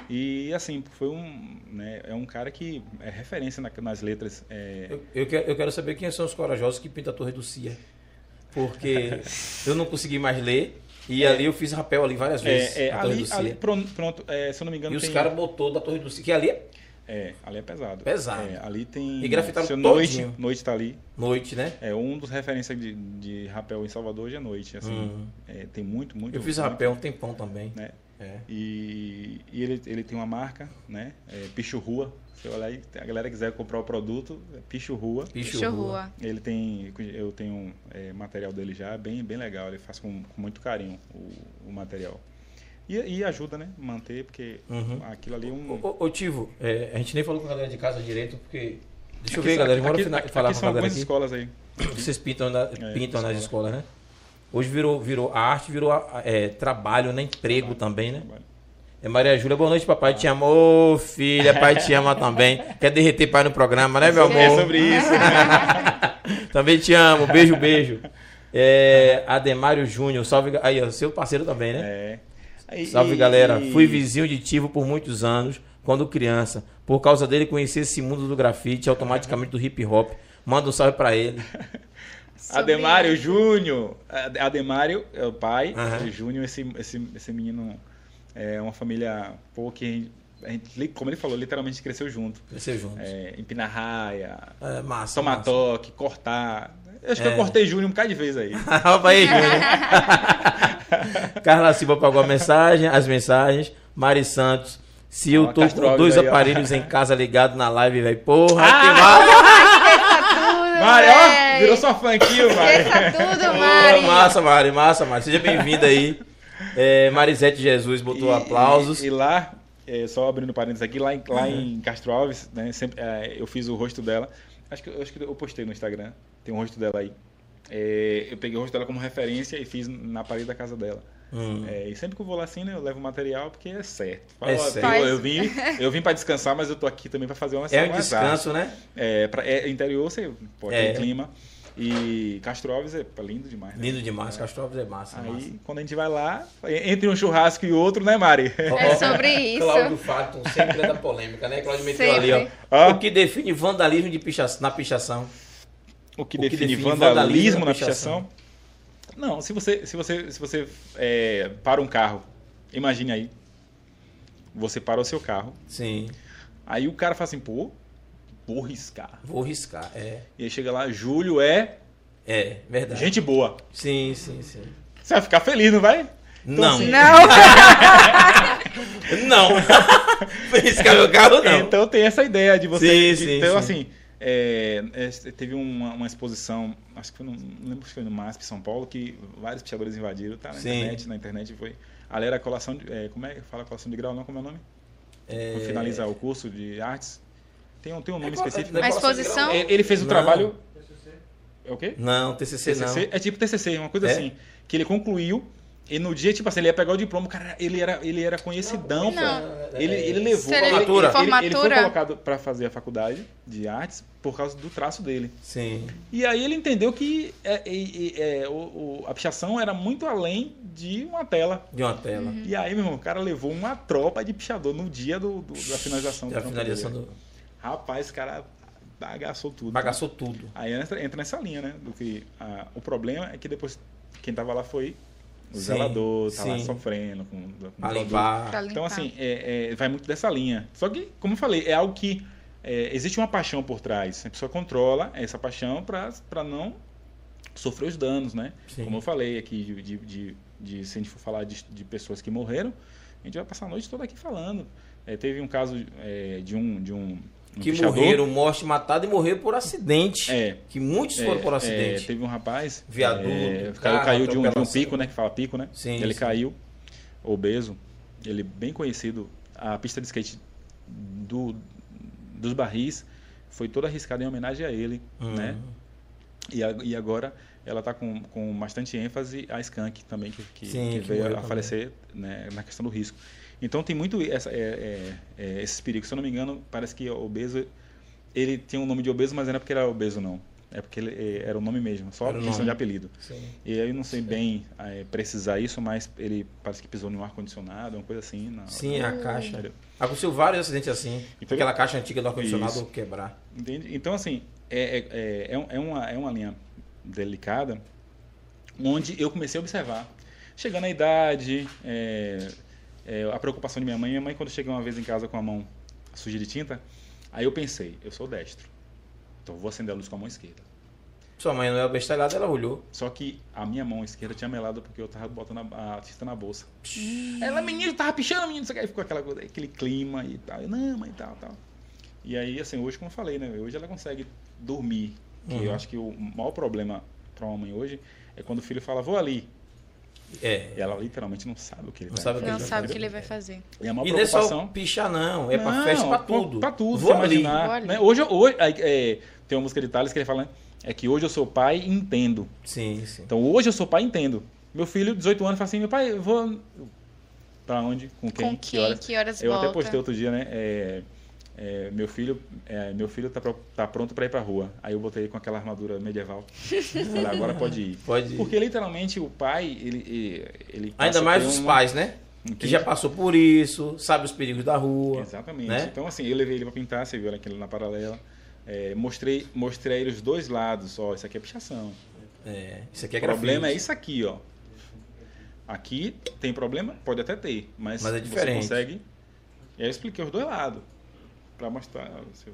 E assim, foi um, né, é um cara que é referência na- nas letras. é, eu, eu quero, eu quero saber quem são os corajosos que pintam a Torre do Cia. Porque eu não consegui mais ler. E ali eu fiz rapel ali várias vezes. é, é, ali, ali, pronto, é, se eu não me engano, e os tem- caras botou da Torre do Cia, que ali é É, ali é pesado. Pesado. É, ali tem. E grafitaram seu noite, noite tá ali. noite, né? É um dos referências de, de rapel em Salvador hoje é noite. Assim, Hum. É, tem muito, muito. Eu fiz muito, rapel um tempão também. Né? É. E, e ele, ele tem uma marca, né? É, Picho Rua. Se você olhar aí, a galera quiser comprar o produto, é Picho Rua. Picho Picho Rua. Rua. Ele tem, eu tenho é, material dele já, bem, bem legal. Ele faz com, com muito carinho o, o material. E, e ajuda, né? Manter, porque Uhum. aquilo ali é um. Ô, ô, ô, Tivo, é, a gente nem falou com a galera de casa direito, porque. Deixa eu Aqui ver, são- galera. Aqui- fina- aqui falar com a galera algumas aqui. escolas aí. Vocês pintam, na- pintam nas escola. escolas, né? Hoje virou, virou a arte, virou é, trabalho, né? Emprego também, né? É Maria Júlia, boa noite, papai te ama. Ô, filha, pai te ama também. Quer derreter pai no programa, né, meu amor? É sobre isso. também te amo, beijo, beijo. É, Ademário Júnior, salve. Aí, ó, seu parceiro também, né? É. Salve galera, fui vizinho de Tivo por muitos anos, quando criança. Por causa dele conheci esse mundo do grafite, automaticamente do hip hop. Manda um salve pra ele. Sobre Ademário. Júnior. Ade- Ademário é o pai. E Júnior, esse, esse, esse menino é uma família pô, que a gente, como ele falou, literalmente cresceu junto. Cresceu juntos. É, empinar raia, É, massa. tomar massa. toque, cortar. Eu acho que É. eu cortei Júnior um bocado de vez aí. Opa aí, Júnior. Carla Silva pagou a mensagem, as mensagens. Mari Santos. Se eu tô com dois aí, ó. aparelhos em casa ligado na live, velho. Porra, Ah! que massa. Mari, ó, virou sua fã aqui, Mari. Esqueça tudo, Mari. massa, Mari, massa, Mari. Seja bem-vinda aí. É, Marisete Jesus botou E- aplausos. E, e lá, é, só abrindo parênteses aqui, lá, em, lá em Castro Alves, né, sempre, é, eu fiz o rosto dela. Acho que, acho que eu postei no Instagram. Tem um rosto dela aí. É, eu peguei o rosto dela como referência e fiz na parede da casa dela. Hum. É, e sempre que eu vou lá assim, né, eu levo material porque é certo. É Ó, certo. Eu, eu vim, eu vim para descansar, mas eu tô aqui também para fazer uma É um descanso, né? É, pra, é interior, você pode É. ter clima. E Castro Alves é lindo demais. né? Lindo demais, Castro Alves é massa. Aí, massa. quando a gente vai lá, entre um churrasco e outro, né, Mari? É sobre isso. Cláudio Fato, sempre é da polêmica, né? Cláudio meteu ali, ó. Ó. O que define vandalismo de picha... na pichação? O que O que define, define vandalismo, vandalismo na na pichação? Não, se você, se você, se você é, para um carro, imagine aí, você para o seu carro, Sim, aí o cara fala assim, pô, vou riscar. vou riscar. É, E aí chega lá, Júlio é é verdade. gente boa. Sim, sim, sim. Você vai ficar feliz, não vai? não, assim, Não. não. riscar meu carro, não. Então tem essa ideia de você. Sim, de- sim, então, sim. assim, é, é, teve uma, uma exposição, acho que foi no, não lembro se foi no MASP São Paulo, que vários pichadores invadiram, tá na Sim. internet, na internet foi. Ali era a colação de, é, como é que fala colação de grau, não, como é o nome? É, Quando finaliza o curso de artes. Tem um, tem um nome É específico. é A qual- exposição? É, ele fez o Não. trabalho. É o quê? Não, TCC, não. TCC? É tipo TCC, uma coisa É? assim. Que ele concluiu e no dia, tipo assim, ele ia pegar o diploma, cara, ele era, ele era conhecidão. Não. Ele, ele levou. Seria ele, ele, formatura. ele, ele foi colocado para fazer a faculdade de artes por causa do traço dele. Sim. E aí ele entendeu que é, é, é, o, o- a pichação era muito além de uma tela. De uma tela. Uhum. E aí, meu irmão, o cara levou uma tropa de pichador no dia do, do- da finalização. do Da campo finalização do. Rapaz, o cara bagaçou tudo. Bagaçou tudo. Aí entra, entra nessa linha, né? Do que ah, o problema é que depois quem tava lá foi o Sim, zelador, tá lá sofrendo com, com Pra limpar. Pra Então, limpar. assim, é, é, vai muito dessa linha. Só que, como eu falei, é algo que é, existe uma paixão por trás. A pessoa controla essa paixão para não sofrer os danos, né? Sim. Como eu falei aqui, de, de, de- de- se a gente for falar de, de pessoas que morreram, a gente vai passar a noite toda aqui falando. É, teve um caso é, de um, de um, um Que pichador- morreram, morte matada e morreram por acidente. É. Que muitos É, foram por é, acidente. teve um rapaz. Viaduto, é, carro, caiu, caiu de, um, de um pico, né? Que fala pico, né? Sim, Ele sim. caiu, obeso. Ele bem conhecido. A pista de skate do, dos barris foi toda arriscada em homenagem a ele, Hum. né? E, a- e agora ela está com, com bastante ênfase a Skank também, que, que, Sim, que veio a também. falecer né, na questão do risco. Então tem muito essa, é, é, é, esses perigos. Se eu não me engano, parece que obeso, ele tinha o nome de obeso, mas não é porque era obeso, não. É porque ele é, era o nome mesmo, só Era questão de apelido. Sim. E aí eu não sei bem é, precisar isso, mas ele parece que pisou no ar-condicionado, uma coisa assim. Na, Sim, a caixa. Entendeu? Aconteceu vários acidentes assim. Entendeu? Aquela caixa antiga do ar-condicionado quebrar. Entende? Então, assim, é, é, é, um- é uma, é uma linha delicada onde eu comecei a observar. Chegando à idade, é, é, a preocupação de minha mãe. Minha mãe, quando chega uma vez em casa com a mão suja de tinta, aí eu pensei, eu sou destro. Então vou acender a luz com a mão esquerda. Sua mãe não era bestalhada, ela olhou. Só que a minha mão esquerda tinha melado porque eu tava botando a, a tinta na bolsa. Ela, menino, tava pichando, menino, isso aqui. Aí ficou aquela aquele clima e tal. Eu, não, mãe, tal, tal. E aí, assim, hoje, como eu falei, né? Hoje ela consegue dormir. Que Uhum. eu acho que o maior problema para uma mãe hoje é quando o filho fala, vou ali. É. E ela literalmente não sabe o que ele Não vai sabe o fazer. Não sabe o que ele vai fazer. E a maior E não é só pichar, não. É pra Não, festa, pra tudo. Pra tudo, Vou você ali. imaginar. Vou ali. né? Hoje, hoje é, tem uma música de Thales que ele fala, né? É que hoje eu sou pai e entendo. Sim, sim. Então hoje eu sou pai e entendo. Meu filho, 18 anos, fala assim, meu pai, eu vou. Pra onde? Com quem? Com quem? Que horas Eu até volta? postei outro dia, né? é, é, meu filho, é, meu filho tá, pro- tá pronto pra ir pra rua. Aí eu botei com aquela armadura medieval. Falei, agora pode ir. Pode ir. Porque literalmente o pai, ele. ele, Ainda a mais os uma- pais, né? Que já passou por isso, sabe os perigos da rua. Exatamente. né? Então, assim, eu levei ele pra pintar, você viu aquele na paralela. É, mostrei, mostrei a ele os dois lados. Ó, isso aqui é pichação. É, isso aqui é O problema é isso aqui, ó. Aqui tem problema? Pode até ter, mas, Mas é diferente. você consegue. E aí eu expliquei os dois lados. Pra mostrar. você-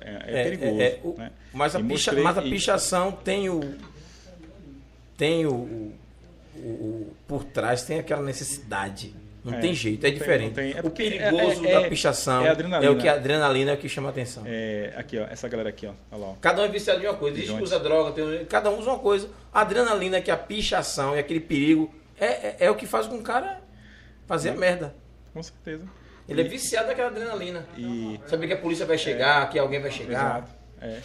É, é perigoso. é, o- né? Mas, a E picha- mas a e- pichação tem o. Tem o, o- o- Por trás tem aquela necessidade. Não É, tem jeito, é tem- diferente. tem. É o é- perigoso é- da é- pichação é o que a adrenalina é o que chama a atenção. É, aqui, ó. Essa galera aqui, ó. Olha lá, ó. Cada um é viciado em uma coisa. Existe que usa droga, tem cada um usa uma coisa. A adrenalina, que é a pichação e aquele perigo, é, é, é o que faz com o cara fazer a merda. Com certeza. Ele é viciado naquela adrenalina. E. Saber que a polícia vai chegar, que alguém vai chegar. Exato. É.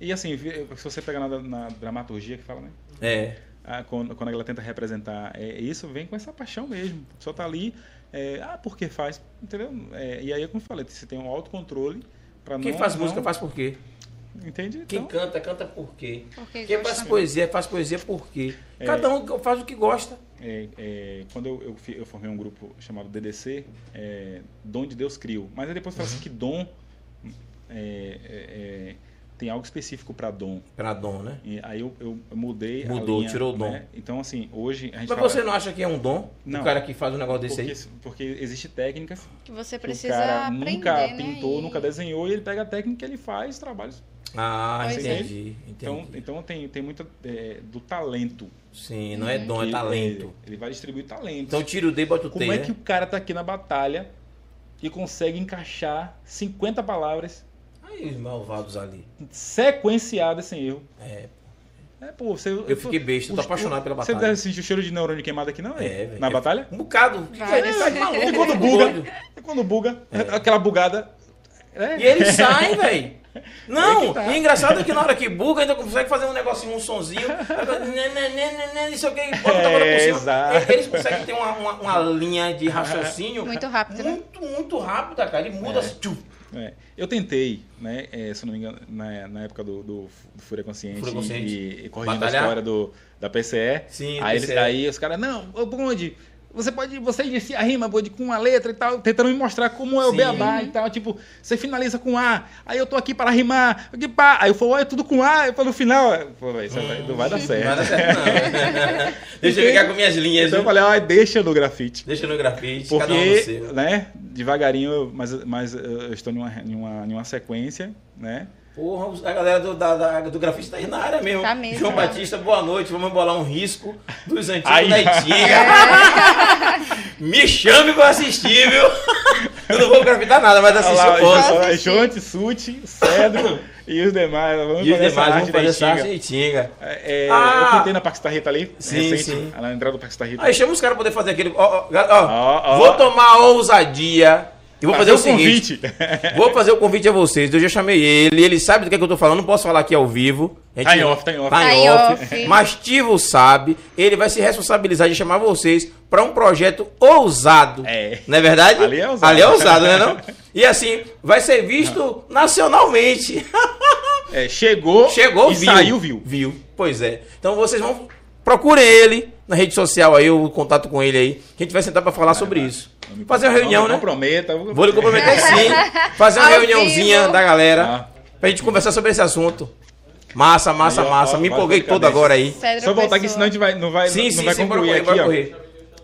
E assim, se você pegar na, na dramaturgia que fala, né? É. Ah, quando, quando ela tenta representar é, isso, vem com essa paixão mesmo. Pessoa tá ali, é, ah, porque faz, entendeu? É, e aí, como eu falei, você tem um autocontrole para não... Quem faz não- música faz por quê? Entende? Quem Então, canta, canta por quê? Porque Quem faz poesia, faz poesia por quê? É. Cada um faz o que gosta. é, é, quando eu, eu, eu formei um grupo chamado DDC, é, Dom de Deus Crio. Mas aí depois fala Uhum. assim que dom é, é, é, tem algo específico para dom. Pra dom, né? E aí eu, eu mudei Mudou, a linha, tirou o dom. né? Então, assim, hoje a gente Mas fala- você não acha que é um dom? Não. O cara que faz um negócio desse porque, aí? porque existe técnicas Que você que o precisa cara aprender, nunca né? pintou, E- nunca desenhou, e ele pega a técnica e ele faz trabalhos. Ah, Pois é. entendi. entendi. Então, então tem, tem muito é, do talento. Sim, não é dom, é talento. Ele, ele vai distribuir talento. Então tira o D e bota o T, Como é né? que o cara tá aqui na batalha e consegue encaixar 50 palavras Aí os malvados ali. Sequenciada sem erro. É, É, pô, você, Eu fiquei besta, eu tô os- apaixonado pela Você batalha. deve sentir o cheiro de neurônio queimado aqui, não? É, É, velho. Na É batalha? Um bocado. Vai. Ele sai maluco. E quando doido. buga? E quando buga? Aquela bugada. É. E ele sai, velho. Não, É que tá. e engraçado é que na hora que buga, ainda consegue fazer um negocinho, um sonzinho. né, né, né, Não sei o que, bota a por É, cima. exato. Eles conseguem ter uma, uma, uma linha de raciocínio Muito rápido, né? muito, muito rápida, cara. Ele muda assim. tchum. É, eu tentei, né, é, se eu não me engano, na, na época do, do, do Fúria Consciente, Fúria Consciente. e, e corrigindo Batalhar. a história do, da PCE. Sim, aí, PCE. eles, aí os caras, não, ô Bonde, você pode, você inicia a rima, Bonde, com uma letra e tal, tentando me mostrar como é o Sim. beabá e tal, tipo, você finaliza com A, aí eu tô aqui para rimar, aqui pá, aí eu falo, é tudo com A, eu falo no final, pô, véio, isso vai- não vai dar certo. Não vai dar certo, não. Deixa eu ficar com minhas linhas. Então eu falei, ó, deixa no grafite. Deixa no grafite, cada um no Porque, seu. né, devagarinho, mas, mas eu estou em uma, em uma, em uma sequência, né? Porra, a galera do, da, da- do grafite tá aí na área mesmo. Tá mesmo. João Batista, boa noite. Vamos bolar um risco dos antigos Aí. da Itinga. Me chame pra assistir, viu? Eu não vou grafitar nada, mas assistir eu posso. Jonte, Sute, Cedro e os demais. Vamos E os fazer demais da fazer essa arte Itinga. de Itinga. É, é, Ah! Eu pintei na Paquistá Rita ali, Sim, recente, sim. na entrada do Paquistá Rita. Aí chama os caras pra poder fazer aquele. Ó, ó, ó, Ó, ó. Vou tomar ousadia. E vou fazer, Fazer o seguinte. convite. Vou fazer o convite a vocês. Eu já chamei ele. Ele sabe do que, é que eu tô falando. Não posso falar aqui ao vivo. Gente- Tá em off, tá em off. Tá em Tá off. off. Mas Tivo sabe. Ele vai se responsabilizar de chamar vocês pra um projeto ousado. É. Não é verdade? Ali é ousado. Ali é ousado, né? Não? E assim, vai ser visto nacionalmente. É, chegou, Chegou, e viu. saiu, viu. Viu. Pois é. Então vocês vão. Procurem ele na rede social aí, o contato com ele aí. Que a gente vai sentar pra falar sobre isso. Fazer uma reunião, né? comprometa. Vou lhe comprometer sim. Fazer uma Ao reuniãozinha vivo. da galera. Ah. Pra gente conversar sobre esse assunto. Massa, massa, Aí, ó, massa. ó, Me empolguei todo agora aí. Cedro Só voltar aqui, senão a gente vai, não vai, Sim, não sim, vai sim, concluir correr, aqui, correr.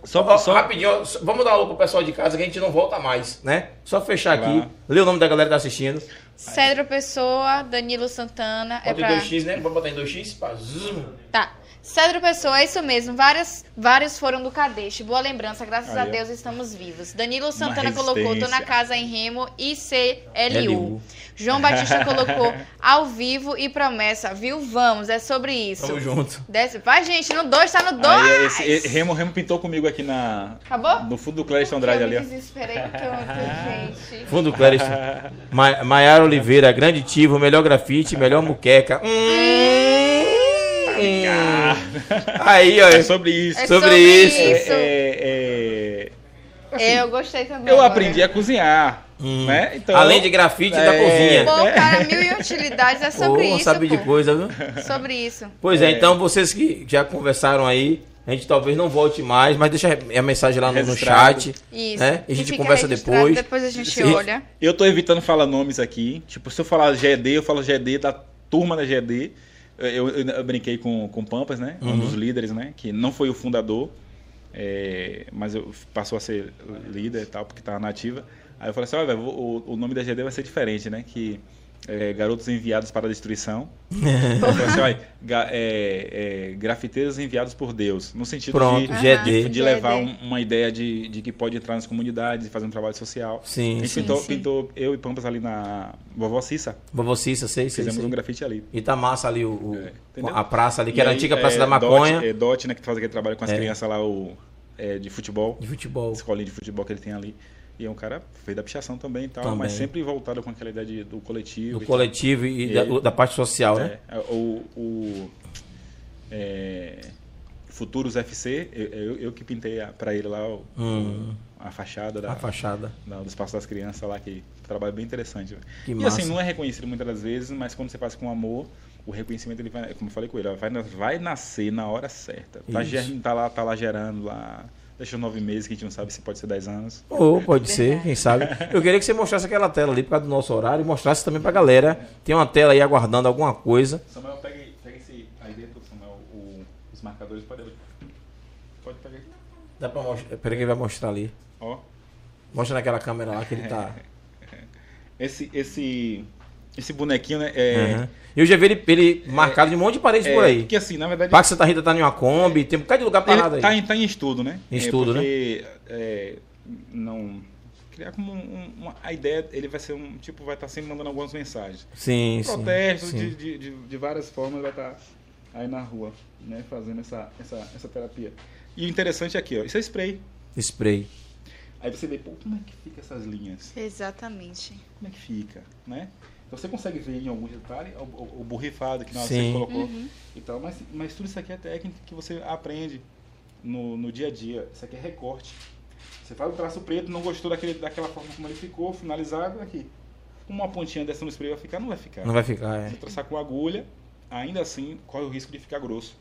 Só, Ó, só, Rapidinho, ó, vamos dar alô pro pessoal de casa que a gente não volta mais, né? Só fechar aqui, ler o nome da galera que tá assistindo. Cedro Pessoa, Danilo Santana. É Bota pra... em 2x, né? Vamos botar em 2x? Pá, zoom. Tá. Cedro Pessoa, é isso mesmo. Vários, vários foram do Cadete. Boa lembrança, graças Aí, a. Deus estamos vivos. Danilo Santana colocou Tô na casa em Remo e CLU. LU. João Batista colocou ao vivo e promessa. Viu? Vamos, é sobre isso. Tamo junto. Desce. Vai, gente, no 2, tá no 2. Aí, esse, e- Remo, Remo pintou comigo aqui na, Acabou? no fundo do Clériston Andrade Eu ali, me ó. desesperei tanto, gente. Fundo Clériston. Ma Maiara Oliveira, grande tivo, melhor grafite, melhor muqueca. Hum, hum. Aí, ó. É sobre isso. É Sobre sobre, isso. isso. É, é, eu gostei também. eu agora. aprendi a cozinhar, Hum. né? Então, Além de grafite da É. cozinha. Pô, cara, mil e utilidades é sobre Pô, isso. sabe de pô. coisa, viu? Sobre isso. Pois é, então vocês que já conversaram aí, a gente talvez não volte mais, mas deixa a mensagem lá no, no chat. Isso. Né? E a gente conversa depois. Depois a gente Sim. olha. Eu tô evitando falar nomes aqui. Tipo, se eu falar GD, eu falo GD da turma da GD. Eu, eu- eu brinquei com, com o Pampas, né? Um Uhum. dos líderes, né? Que não foi o fundador, é, mas eu, passou a ser líder e tal, porque tava nativa. Aí eu falei assim, olha, o, o nome da GD vai ser diferente, né? Que é, Garotos Enviados para a Destruição. falei assim, olha, ga- é, é, grafiteiros enviados por Deus. No sentido Pronto, de, GD. de, de levar um- uma ideia de, de que pode entrar nas comunidades e fazer um trabalho social. A Sim, gente sim. pintou, sim. pintou eu e Pampas ali na Vovó Cissa. Vovô Cissa, sei, sei, Fizemos sei. um grafite ali. E tá massa ali o, o- É, a praça ali, que E era a aí, antiga Praça é, da Maconha. Dot, é, Dot, né, que faz aquele trabalho com as É. crianças lá, o, é, de futebol. De futebol. Escolinha de futebol que ele tem ali. E é um cara fez da pichação também e tal, Também. mas sempre voltado com aquela ideia de- do coletivo. Do e coletivo e, E da, da parte social, tal. né? É, o, o é, Futuros FC, eu, eu, eu que pintei a- pra ele lá o- Hum. a fachada da, A fachada. da- do Espaço das Crianças lá, que trabalho bem interessante. Que e massa. assim, não é reconhecido muitas das vezes, mas quando você faz com amor, o reconhecimento, ele vai, como eu falei com ele, vai, vai nascer na hora certa. Tá, Isso. ger- tá lá, tá lá gerando lá, deixa nove meses, que a gente não sabe se pode ser dez anos. Ou pode ser, quem sabe. Eu queria que você mostrasse aquela tela ali por causa do nosso horário e mostrasse também pra galera. Tem uma tela aí aguardando alguma coisa. Samuel, pega, aí- pega esse aí dentro, Samuel, o- os marcadores, pode, pode pegar aí. Dá pra mostrar. Peraí que ele vai mostrar ali. Ó, Mostra naquela câmera lá que ele tá. esse, esse, esse bonequinho, né, é... Uhum. Eu já vi ele, ele marcado de um monte de paredes é, por aí. Porque assim, na verdade... Parque Santa Rita tá em uma Kombi, tem um bocado de lugar parado Ele aí. tá em, tá em estudo, né? Em É, estudo, porque, é, não criar como um, uma, a ideia, ele vai ser um, tipo, vai estar sempre mandando algumas mensagens. Sim, sim. Protesto sim. de, de, de, de várias formas, vai estar aí na rua, né, fazendo essa, essa, essa terapia. E o interessante é aqui, ó, isso é spray. Spray. Aí você vê, pô, como é que fica essas linhas? Exatamente. Como é que fica, né? Então você consegue ver em alguns detalhes o, o, o borrifado que você colocou Uhum. e tal, mas, mas tudo isso aqui é técnica que você aprende no, no dia a dia. Isso aqui é recorte. Você faz o traço preto, não gostou daquele, daquela forma como ele ficou, finalizado, aqui. Uma pontinha dessa no spray vai ficar? Não vai ficar. Não vai ficar, é. Se traçar com agulha, ainda assim corre o risco de ficar grosso.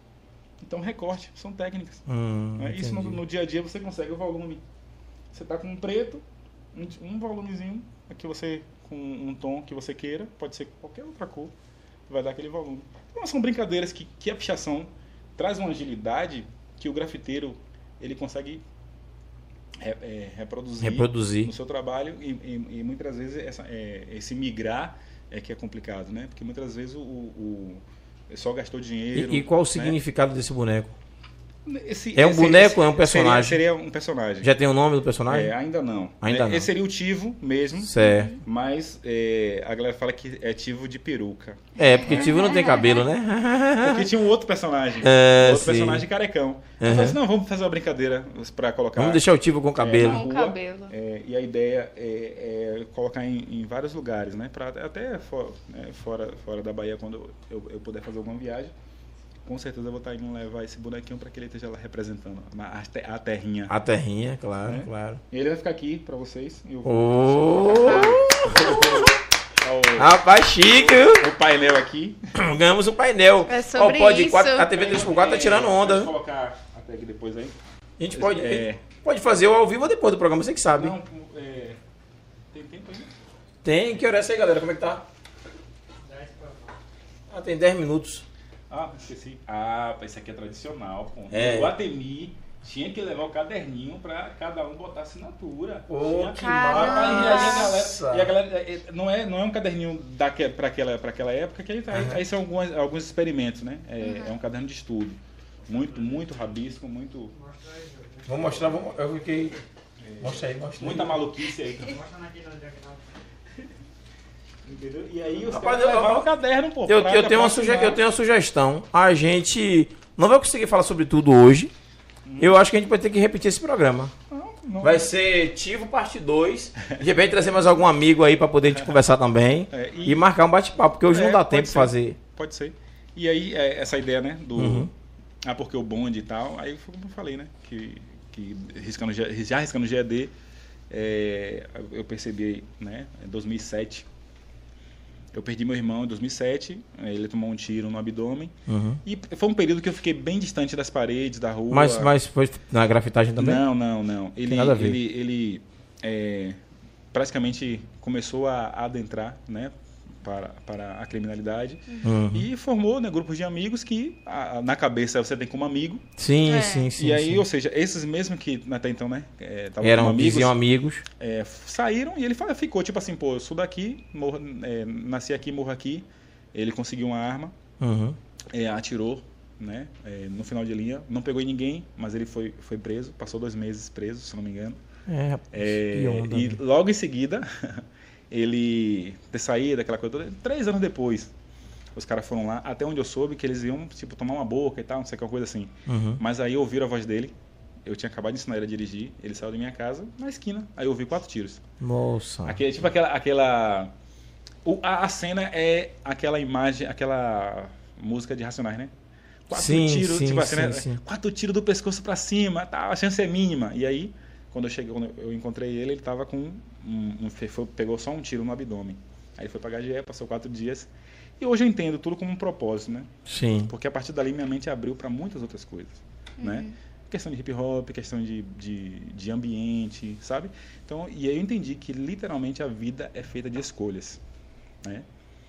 Então recorte, são técnicas. Hum, né? Isso no, no dia a dia você consegue o volume. Você tá com um preto, um, um volumezinho, aqui você com um tom que você queira, pode ser qualquer outra cor, vai dar aquele volume. Então são brincadeiras que, que a pichação traz uma agilidade que o grafiteiro ele consegue re- é, reproduzir, Reproduzir. no seu trabalho e, e- e muitas vezes essa, é, esse migrar é que é complicado, né? Porque muitas vezes o, o, o só gastou dinheiro. E, e qual o né? significado desse boneco? Esse- É um esse- boneco ou é um seria- personagem? Seria, um personagem. Já tem o nome do personagem? É, ainda não. Ainda É, não. Esse seria o Tivo mesmo. Certo. Mas é, a galera fala que é Tivo de peruca. É, porque Tivo não tem cabelo, né? Porque tinha um outro personagem. É, outro sim. personagem carecão. Eu Uhum. falei assim, não, vamos fazer uma brincadeira pra colocar. Vamos deixar o Tivo com é, cabelo. Com rua. cabelo. É, e a ideia é, é colocar em, em vários lugares, né? Pra, até fo- né, fora, fora da Bahia, quando eu, eu puder fazer alguma viagem. Com certeza eu vou estar indo levar esse bonequinho para que ele esteja lá representando a, a te- a terrinha. A terrinha, claro, É. claro. E ele vai ficar aqui para vocês. Eu vou colocar rapaz, chique, o, o painel aqui. Ganhamos um painel. É sobre Ó, pode isso. quatro- a TV 3x4 tá tirando onda. Pode viu? colocar a tag depois aí. A gente pode, É. pode fazer o ao vivo ou depois do programa, você que sabe. Não, é, tem tempo aí? Tem, que hora é essa aí, galera? Como é que tá? Ah, tem 10 minutos. Ah, esqueci. Ah, esse aqui é tradicional, pô. É. O Guatemi tinha que levar o caderninho pra cada um botar assinatura. Pô, Tinha que E aí a galera, e a galera é, é, não, é, não é um caderninho daque, pra, aquela, pra aquela época, que aí, aí, aí são alguns, alguns experimentos, né? É, é um caderno de estudo. Muito, muito rabisco, muito, Vou mostrar, vou, eu fiquei... Mostra aí, mostra aí. muita maluquice aí. Entendeu? E aí os Rapaz, caras eu- levavam o caderno, pô. Eu, eu, tenho uma suge- eu tenho uma sugestão. A gente não vai conseguir falar sobre tudo hoje. Eu acho que a gente vai ter que repetir esse programa. Não, não. Vai ser Tivo parte 2. De repente trazer mais algum amigo aí pra poder a gente conversar também. É, e... marcar um bate-papo, porque hoje É, não dá tempo de fazer. Pode ser. E aí, é, essa ideia, né, do... Uhum. Ah, porque o bonde e tal, aí foi como eu falei, né, que, que riscando, já riscando GED, é, eu percebi, né, em 2007, eu perdi meu irmão em 2007, eh, ele tomou um tiro no abdômen, Uhum. e foi um período que eu fiquei bem distante das paredes, da rua. Mas, mas foi na grafitagem também? Não, não, não. Ele, nada a ver. ele, ele é, praticamente começou a adentrar, né, para, para a criminalidade Uhum. e formou, né, grupos de amigos que a- na cabeça você tem como amigo. Sim, É. sim, sim. e aí, sim. ou seja, esses mesmos que até então, né, é, estavam Eram, como amigos, diziam amigos. é, saíram e ele ficou tipo assim, pô, eu sou daqui, morro, é, nasci aqui, morro aqui. Ele conseguiu uma arma, Uhum. é, atirou, né, é, no final de linha, não pegou em ninguém, mas ele foi, foi preso, passou dois meses preso, se não me engano. É, rapaz, É, e né? logo em seguida, ele ter saído, aquela coisa toda, três anos depois, os caras foram lá, até onde eu soube que eles iam, tipo, tomar uma boca e tal, não sei qual coisa assim. Uhum. Mas aí ouviram a voz dele, eu tinha acabado de ensinar ele a dirigir, ele saiu da minha casa, na esquina, aí eu ouvi quatro tiros. Nossa. Aquele, tipo aquela... aquela o- a, a cena é aquela imagem, aquela música de Racionais, né? Quatro Sim, tiros, sim, tipo assim, né? sim, sim. Quatro tiros do pescoço pra cima, tal, a chance é mínima. E aí, quando eu cheguei, quando eu encontrei ele, ele tava com um, um- foi- pegou só um tiro no abdômen. Aí ele foi pra HGE, passou quatro dias. E hoje eu entendo tudo como um propósito, né? Sim. Porque a partir dali minha mente abriu para muitas outras coisas, né? Questão de hip hop, questão de, de, de ambiente, sabe? Então, e aí eu entendi que literalmente a vida é feita de escolhas, né?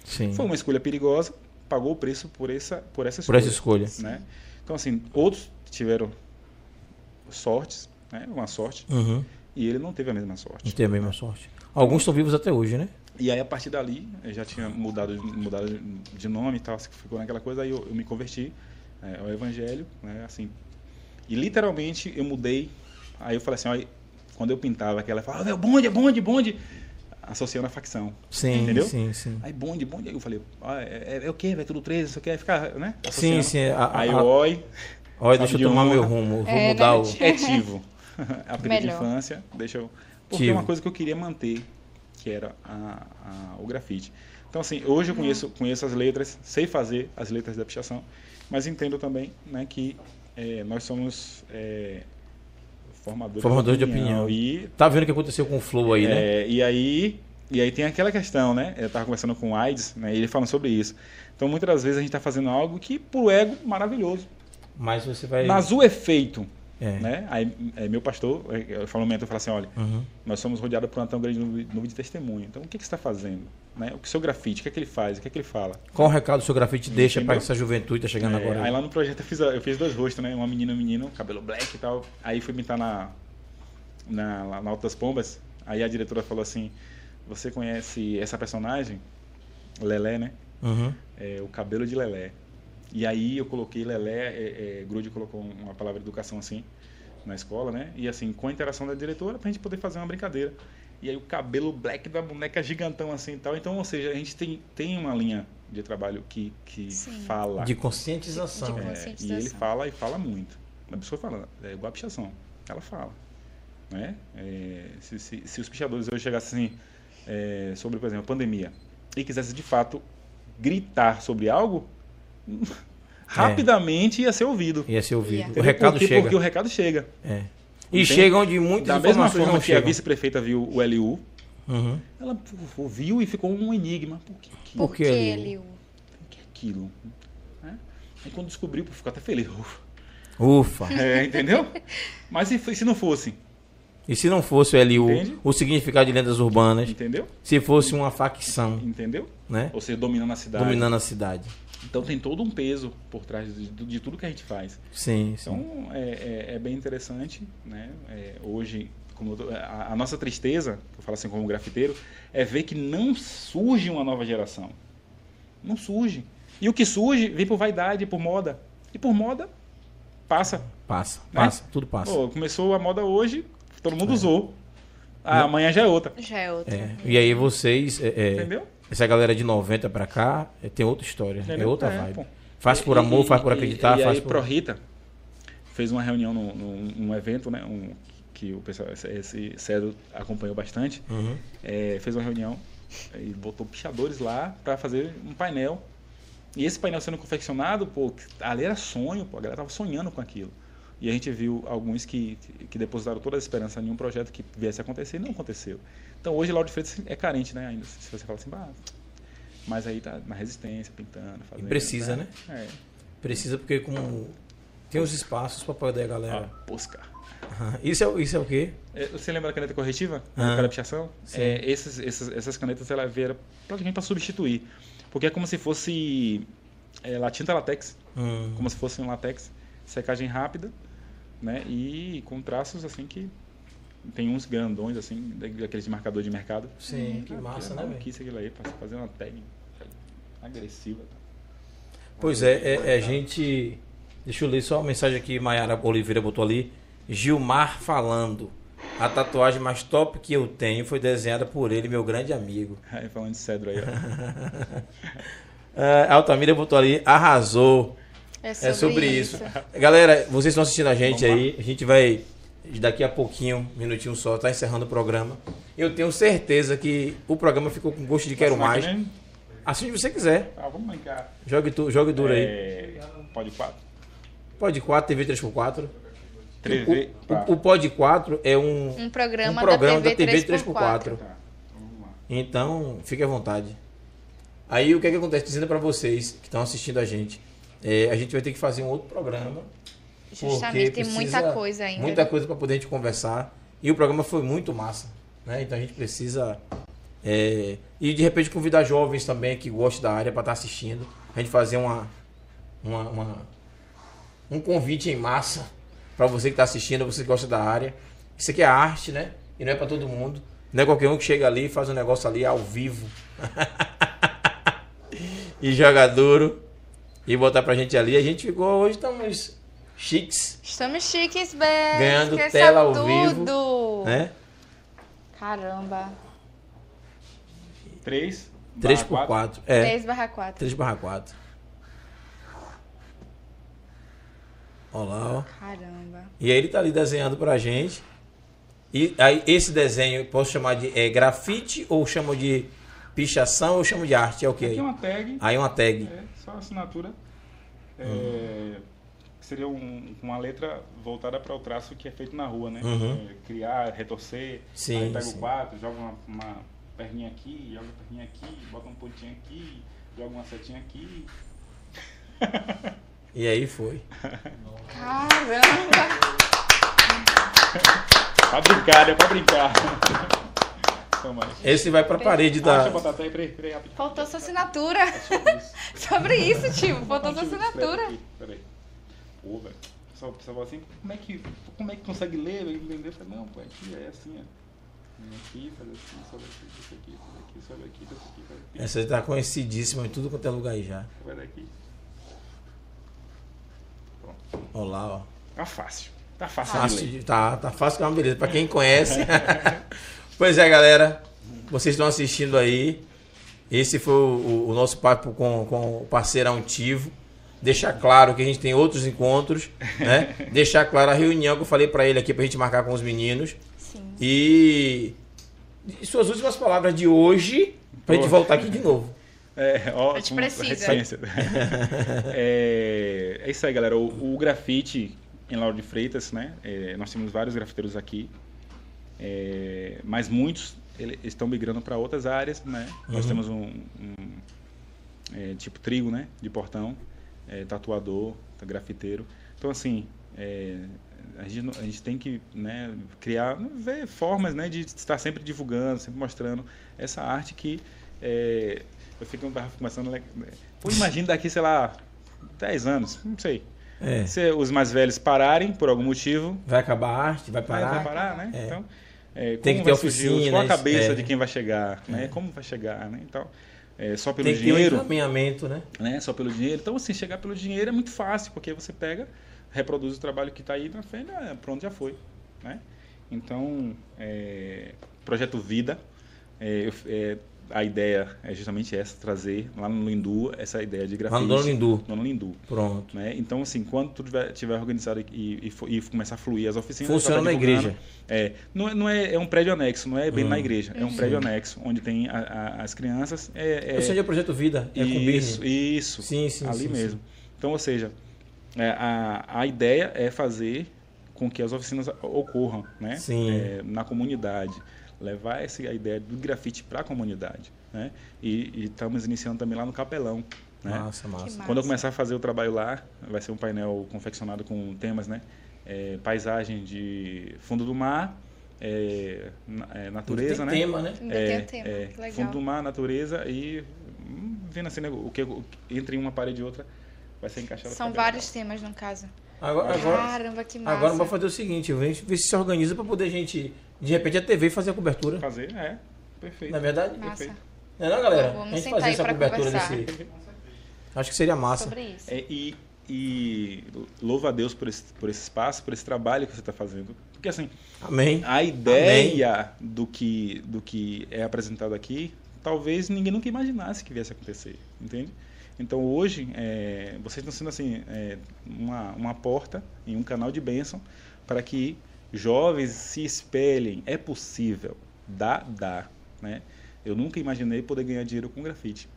Sim. Foi uma escolha perigosa, pagou o preço por essa por essa Por escolha, essa escolha. né? Então assim, outros tiveram sortes, né? Uma sorte, Uhum. e ele não teve a mesma Não sorte. tem a mesma sorte. Alguns estão vivos até hoje, né? E aí a partir dali, eu já tinha mudado, mudado de nome e tal, ficou naquela coisa, aí eu, eu me converti é, ao evangelho, né, assim. E literalmente eu mudei, aí eu falei assim, ó, quando eu pintava aquela, falava, meu, bonde, é bonde, bonde, associando a facção. Sim, Entendeu? sim, sim. Aí bonde, bonde, aí eu falei, ah, é, é, é o quê? Vai tudo 13, isso aqui, aí ficar, né? Sim, associando. sim. A, a, Aí a- o oi, olha, deixa eu de tomar honra. meu rumo. Vou É, mudar o. né? é Tivo. Apelido de Melhor. infância, deixa eu... Porque Tivo. é uma coisa que eu queria manter, que era a- a- o grafite. Então, assim, hoje eu conheço, conheço as letras, sei fazer as letras da pichação, mas entendo também né, que eh, nós somos eh, formadores, Formadores de opinião. E, Tá vendo o que aconteceu com o Flow aí, né? eh, e aí e aí tem aquela questão, né? Eu estava conversando com o AIDS, né, e ele falando sobre isso. Então, muitas das vezes a gente está fazendo algo que, pro ego, maravilhoso. Mas você vai. Mas o efeito, É. né? Aí, é, meu pastor, é, eu falo um momento, eu falo assim, olha, Uhum. nós somos rodeados por uma tão grande nuvem de testemunho. Então, o que, que você está fazendo? Né? O que o seu grafite, o que é que ele faz? O que é que ele fala? Qual o recado o seu grafite deixa para essa juventude tá chegando É, agora? aí lá no projeto eu fiz, eu fiz dois rostos, né? Uma menina e um menino, cabelo black e tal. Aí fui pintar na, na, lá na Alta das Pombas. Aí a diretora falou assim, você conhece essa personagem? Lelé, né? Uhum. É, o cabelo de Lelé. E aí eu coloquei Lelé, é, é, Grude colocou uma palavra educação assim na escola, né? E assim, com a interação da diretora, pra gente poder fazer uma brincadeira. E aí o cabelo black da boneca gigantão assim e tal. Então, ou seja, a gente tem, tem uma linha de trabalho que, que Sim. fala. De conscientização. De- É, e conscientização. ele fala e fala muito. A pessoa fala, é igual a pichação. Ela fala. Né? É, se, se, se os pichadores hoje chegassem assim, é, sobre, por exemplo, a pandemia, e quisessem de fato gritar sobre algo, rapidamente ia ser ouvido. Ia ser ouvido. Ia. O recado porque, chega. Porque o recado chega. É. E Entende? chegam de muitas Da mesma forma que a chegam. vice-prefeita viu o LU, Uhum. ela pô, viu e ficou um enigma. Por que, que, Por Por que ele- ele... que é aquilo? Né? Aí quando descobriu, ficou até feliz. Ufa. É, entendeu? Mas se, se não fosse, E se não fosse o LU, Entende? o significado de lendas urbanas, entendeu? se fosse uma facção, Entendeu? né? Ou seja, dominando a cidade. Dominando a cidade. Então tem todo um peso por trás de, de tudo que a gente faz. Sim, sim. Então é, é- é bem interessante, né? É, hoje, tô- a, a nossa tristeza, eu falo assim como grafiteiro, é ver que não surge uma nova geração. Não surge. E o que surge vem por vaidade, por moda. E por moda passa. Passa, Né? passa, tudo passa. Pô, começou a moda hoje, todo mundo usou. Ah, amanhã já é outra. Já é outro. É. E aí vocês, é, é, Entendeu? Essa galera de 90 pra cá, é, tem outra história, é Entendeu? outra É, vibe. Faz por amor, E- faz por e- acreditar, e, faz aí, por... Pro Rita fez uma reunião num, num- evento, né? Um, que o pessoal, esse, esse Cedro acompanhou bastante. Uhum. É, fez uma reunião e botou pichadores lá para fazer um painel. E esse painel sendo confeccionado, pô, ali era sonho, pô, a galera tava sonhando com aquilo. E a gente viu alguns que, que depositaram toda a esperança em um projeto que viesse a acontecer e não aconteceu. Então hoje Lauro de Freitas é carente, né? Ainda, se você fala assim, bah, mas aí tá na resistência, pintando, fazendo. precisa, tá? né? É. Precisa porque como tem os espaços pra poder a galera. Ah, Posca. Isso, é, isso é o quê? É, Você lembra da caneta corretiva? Ah. Aquela pichação? É, esses, essas, essas canetas ela vieram praticamente para substituir. Porque é como se fosse é, la- tinta latex. Hum, Como se fosse um latex. Secagem rápida, né? E com traços assim que. Tem uns grandões, assim, daqueles de marcador de mercado. sim, que massa, né, velho? maluquice aquilo aí, pra fazer uma tag agressiva. Pois é, é, é, gente. Deixa eu ler só a mensagem aqui, Mayara Oliveira botou ali. Gilmar falando. A tatuagem mais top que eu tenho foi desenhada por ele, meu grande amigo. Aí falando de cedro aí, ó. Ah, Altamira botou ali, arrasou. É É sobre isso. Galera, vocês estão assistindo a gente aí. A gente vai, daqui a pouquinho, minutinho só, tá encerrando o programa. Eu tenho certeza que o programa ficou com gosto de quero mais. Assim se você quiser. Ah, vamos brincar. Jogue, tu, jogue duro aí. É, pode quatro. Pode 4, TV 3x4. Três O, vezes. Tá. o, o Pod 4 é um, Um programa, um programa da da TV, TV 3x4. 3x4. Tá, vamos lá. Então, fique à vontade. Aí o que é que acontece? Dizendo pra vocês que estão assistindo a gente, é, a gente vai ter que fazer um outro programa. Justamente, tem muita coisa ainda. Muita né? coisa para poder a gente conversar. E o programa foi muito massa. Né? Então a gente precisa. é, e de repente convidar jovens também que gostam da área para estar assistindo. A gente fazer uma, uma, uma- um convite em massa para você que está assistindo, você que gosta da área. Isso aqui é arte, né? E não é para todo mundo. Não é qualquer um que chega ali e faz um negócio ali ao vivo. e joga duro. E botar pra gente ali. A gente ficou, hoje estamos chiques. Estamos chiques, bem. Ganhando Esqueça tela ao tudo. vivo. o. né? Caramba. 3. 3 por 4. É, 3 barra 4. 3 barra 4. Olha lá, ó. Caramba. E aí ele tá ali desenhando pra gente. E aí esse desenho, posso chamar de é, grafite ou chamo de pichação ou chamo de arte? É o que Aqui aí? é uma tag. Aí uma tag. É, só assinatura. É, Uhum. Seria um- uma letra voltada para o traço que é feito na rua, né? Uhum. É, criar, retorcer. Sim, aí pega sim. o 4, joga uma, uma perninha aqui, joga a perninha aqui, bota um pontinho aqui, joga uma setinha aqui. E aí foi. Caramba. Pra brincar, é pra brincar. Esse vai pra parede Ah, deixa da. eu botar até, peraí, peraí. Faltou sua assinatura. Sobre isso. Tio. Faltou sua assinatura. Peraí. Pô, velho. Só fala assim, como é que, como é que consegue ler, entender? Eu falei, não, pô, aqui é assim, ó. Vem Aqui, faz assim, sobe aqui, desce aqui, sobe aqui, sobe aqui, desce aqui, faz aqui, Essa tá conhecidíssima em tudo quanto é lugar aí já. vai daqui. Olha lá, ó. Tá fácil. Tá fácil, Fácil de tá, tá fácil que é uma beleza. Pra quem conhece. pois é, galera. Vocês estão assistindo aí. Esse foi o, o- nosso papo com, com o parceirão Tivo. Deixar claro que a gente tem outros encontros, né? Deixar claro a reunião que eu falei pra ele aqui pra gente marcar com os meninos. Sim. E, e suas últimas palavras de hoje pra gente Pô. voltar aqui de novo. É, ó, A gente precisa. é, é isso aí, galera. O, o grafite em Lauro de Freitas, né? É, nós temos vários grafiteiros aqui, é, mas muitos ele- estão migrando para outras áreas, né? Nós Uhum. temos um, um, é, tipo trigo, né? De portão, é, tatuador, grafiteiro. Então, assim, é, a, gente, a gente tem que né, criar, ver formas né, de estar sempre divulgando, sempre mostrando essa arte que é, eu fico começando. Pô, imagina daqui, sei lá, 10 anos, não sei. É. Se os mais velhos pararem por algum motivo, Vai acabar a arte, vai parar. vai parar, né? É. Então, é, Tem que ter surgir, Qual a oficinas, cabeça é. de quem vai chegar, né? Como vai chegar, né? Então, é, só pelo Tem que ter um dinheiro, encaminhamento, né? né? Só pelo dinheiro. Então, assim, chegar pelo dinheiro é muito fácil, porque você pega, reproduz o trabalho que está aí na frente, ah, pronto, já foi, né? Então, é, projeto Vida, é, é, a ideia é justamente essa, trazer lá no Lindu essa ideia de Lá grafite. no Dono Lindu. No Lindu. Pronto. Né? Então, assim, quando tudo tiver, tiver organizado e, e, e começar a fluir as oficinas... Funciona na igreja. É, não, é- não é, é um prédio anexo, não é bem Hum. na igreja, é um prédio anexo, onde tem a- a- as crianças. É, é, Ou seja, o Projeto Vida. É com isso, isso. Sim, sim, ali sim, mesmo. Então, ou seja, é, a, a ideia é fazer com que as oficinas ocorram né? Sim. É, na comunidade. Levar essa, ideia do grafite para a comunidade. Né? E, e estamos iniciando também lá no Capelão. Né? Massa, massa. massa. Quando eu começar a fazer o trabalho lá, vai ser um painel confeccionado com temas, né? É, paisagem de fundo do mar, é, é, natureza, Tem né? tema, né? É, tema. é, que legal. fundo do mar, natureza e hum, vendo assim, né, o que entre uma parede e outra vai ser encaixado. São vários temas, no caso. Agora, agora, Caramba, que massa. agora vamos fazer o seguinte, a gente ver se se organiza para poder a gente, de repente, a TV fazer a cobertura. Fazer, é, perfeito. Não é verdade? Massa. perfeito. Não é não, galera? Vamos a gente aí essa cobertura conversar. desse... Acho que seria massa. Sobre isso. É, e, e louva a Deus por esse, por esse espaço, por esse trabalho que você está fazendo. Porque assim, Amém. a ideia do que, do que é apresentado aqui, talvez ninguém nunca imaginasse que viesse a acontecer, entende? Então hoje, é, vocês estão sendo assim, é, uma, uma porta e um canal de bênção para que jovens se espelhem. É possível, dá, dá, né? Eu nunca imaginei poder ganhar dinheiro com grafite,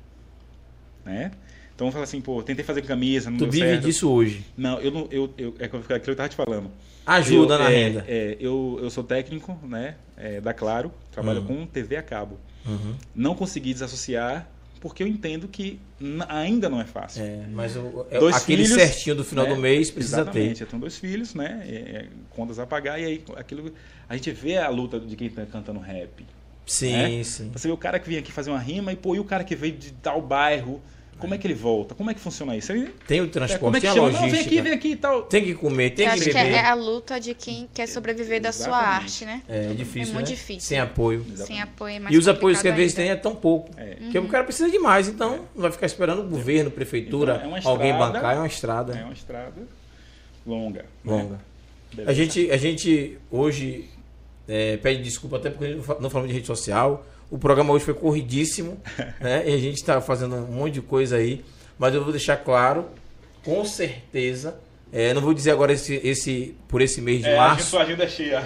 né? Então vamos falar assim, pô, tentei fazer camisa, não Tu deu vive certo. disso hoje. Não, eu não, eu, eu, é aquilo que eu estava te falando. Ajuda Eu, na é, renda. É, eu, eu sou técnico, né, é, da Claro, trabalho Uhum. com TV a cabo. Uhum. Não consegui desassociar porque eu entendo que ainda não é fácil. É, mas o, é, Dois aquele filhos, certinho do final né? do mês precisa Exatamente, ter. eu tenho dois filhos, né, é, é, contas a pagar e aí aquilo a gente vê a luta de quem está cantando rap. Sim, né? sim. Você vê o cara que vem aqui fazer uma rima e pô, e o cara que veio de tal bairro, como é que ele volta? Como é que funciona isso? Ele, Tem o é, transporte, como é que tem a chama? logística. Não, vem aqui, vem aqui e tal. Tem que comer, tem Eu que acho que beber. é, é a luta de quem quer sobreviver da sua Exatamente. arte, né? É, difícil, É muito né? difícil. Sem apoio. Sem apoio é mais E os apoios que às vezes tem é tão pouco. É. Porque o cara precisa de mais, então não vai ficar esperando o governo, prefeitura, Então, é uma alguém estrada, bancar, é uma estrada É uma estrada longa. né? longa. Beleza. A gente, a gente hoje É, pede desculpa até porque não falamos de rede social. O programa hoje foi corridíssimo, né? E a gente está fazendo um monte de coisa aí. Mas eu vou deixar claro, com certeza. É, não vou dizer agora esse, esse por esse mês de É, a março. sua agenda é cheia.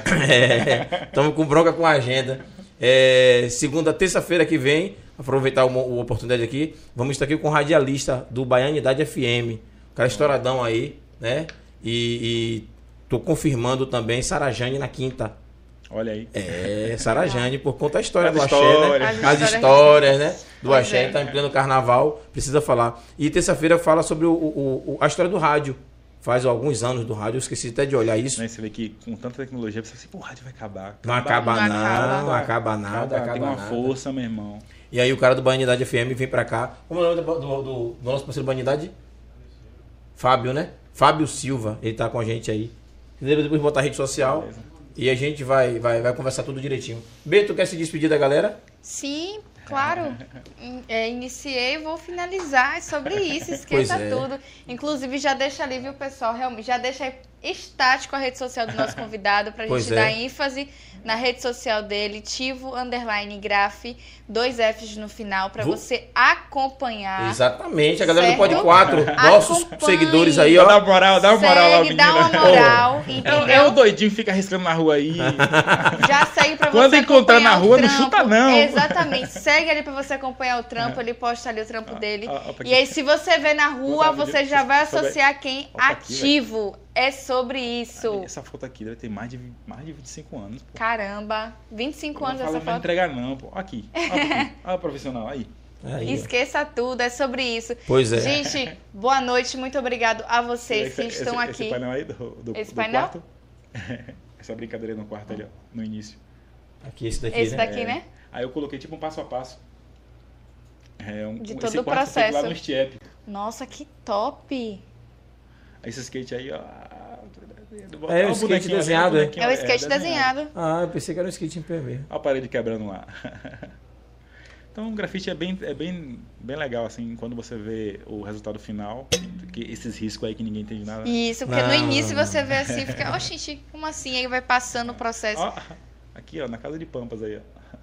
Estamos com bronca com a agenda. É, segunda, terça-feira que vem, aproveitar uma, uma oportunidade aqui, vamos estar aqui com o radialista do Baianidade FM. O cara estouradão aí, né? E, e tô confirmando também Sarajane na quinta. Olha aí. É, Sarajane, por conta da história As do Axé, né? As As histórias. né? Do Pois Axé, é. tá em pleno carnaval, precisa falar. E terça-feira fala sobre o, o- o- a história do rádio. Faz alguns anos do rádio, eu esqueci até de olhar isso. Né, Você vê que com tanta tecnologia, você fala assim, pô, o rádio vai acabar. Não acaba, Não não, acaba. não acaba nada, Acaba, acaba Tem uma nada. força, meu irmão. E aí o cara do Banidade FM vem pra cá. Como é o nome do, do- do- do nosso parceiro Banidade? Fábio, né? Fábio Silva, ele tá com a gente aí. Depois botar a rede social Beleza. E a gente vai, vai, vai conversar tudo direitinho. Beto, quer se despedir da galera? Sim, claro. In- é, iniciei e vou finalizar. É sobre isso, esqueça é. tudo. Inclusive, já deixa ali, viu, pessoal? Realmente, já deixa aí estático a rede social do nosso convidado pra Pois gente é. dar ênfase na rede social dele, Tivo Underline Graf, dois Fs no final, pra Vou- você acompanhar. Exatamente, a galera do Certo. Pode 4, nossos Acompanhe. seguidores aí, Dá ó. uma moral, dá uma moral lá, Segue, dá uma menina. moral, É, o- entendeu? é o doidinho que fica arriscando na rua aí. Já segue pra Quando você encontrar acompanhar na o rua, não trampo. chuta, não. Exatamente. Segue ali pra você acompanhar o trampo, ele posta ali o trampo Ah, dele. ah, e aí, se você vê na rua, você já vai associar quem Opa, aqui, ativo. É sobre isso. Essa foto aqui deve ter mais de, mais de 25 anos. Pô. Caramba, 25 Eu anos essa não vai foto. entregar não, pô. Aqui. Olha o profissional aí. Aí, ó. Esqueça tudo, é sobre isso. Pois é. Gente, boa noite, muito obrigado a vocês que Esse- estão esse, aqui. Esse painel aí do, do, Esse do painel? quarto. Essa brincadeira no quarto ali, ó, no início. Aqui, esse daqui, Esse né? daqui, É. né? Aí eu coloquei tipo um passo a passo. É, um, De todo esse o foi lá processo. no Stiep. Nossa, que top! Esse skate aí, ó. É, Ó o skate bonequinho ali, desenhado, é? bonequinho, É o skate desenhado. Ah, eu pensei que era um skate mesmo. Olha a parede quebrando lá. Então, o grafite é bem, é bem, bem legal, assim, quando você vê o resultado final, que esses riscos aí que ninguém entende nada. Isso, porque no Não, início não, você vê assim, fica, oxi, como assim? Aí vai passando o processo. Ó, aqui, ó, na casa de Pampas aí, ó.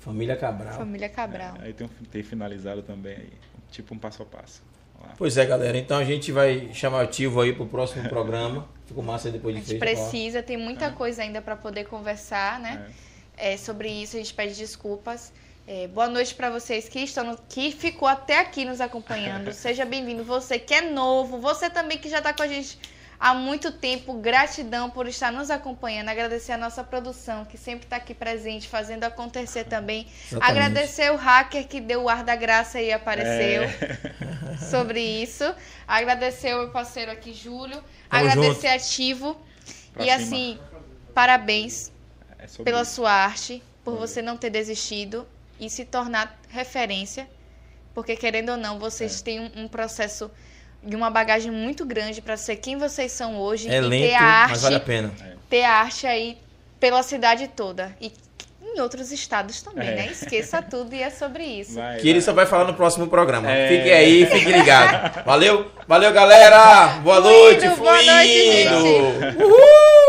Família Cabral. Família Cabral. Aí tem, um- tem finalizado também aí, tipo um passo a passo. Pois é, galera. Então a gente vai chamar ativo aí pro próximo programa. Ficou massa depois A de gente feito. precisa, tem muita coisa ainda para poder conversar, né? É. É, sobre isso, a gente pede desculpas. É, boa noite para vocês que estão, no- que ficou até aqui nos acompanhando. Seja bem-vindo. Você que é novo, você também que já está com a gente há muito tempo. Gratidão por estar nos acompanhando. Agradecer a nossa produção que sempre está aqui presente, fazendo acontecer também. Exatamente. Agradecer o hacker que deu o ar da graça e apareceu É. sobre isso. Agradecer o meu parceiro aqui, Júlio. Tamo Agradecer ativo. Pra e cima. assim, parabéns É pela isso. sua arte, por Valeu. você não ter desistido e se tornar referência, porque querendo ou não, vocês É. têm um, um processo e uma bagagem muito grande para ser quem vocês são hoje É e lento, ter a arte, mas vale a pena. ter a arte aí pela cidade toda e em outros estados também, É. né? Esqueça tudo e é sobre isso. Vai, Que ele vai. só vai falar no próximo programa. É. Fique aí, fique ligado. Valeu, valeu, galera. Boa Fluindo, noite, boa noite, fluindo. gente. Uhul.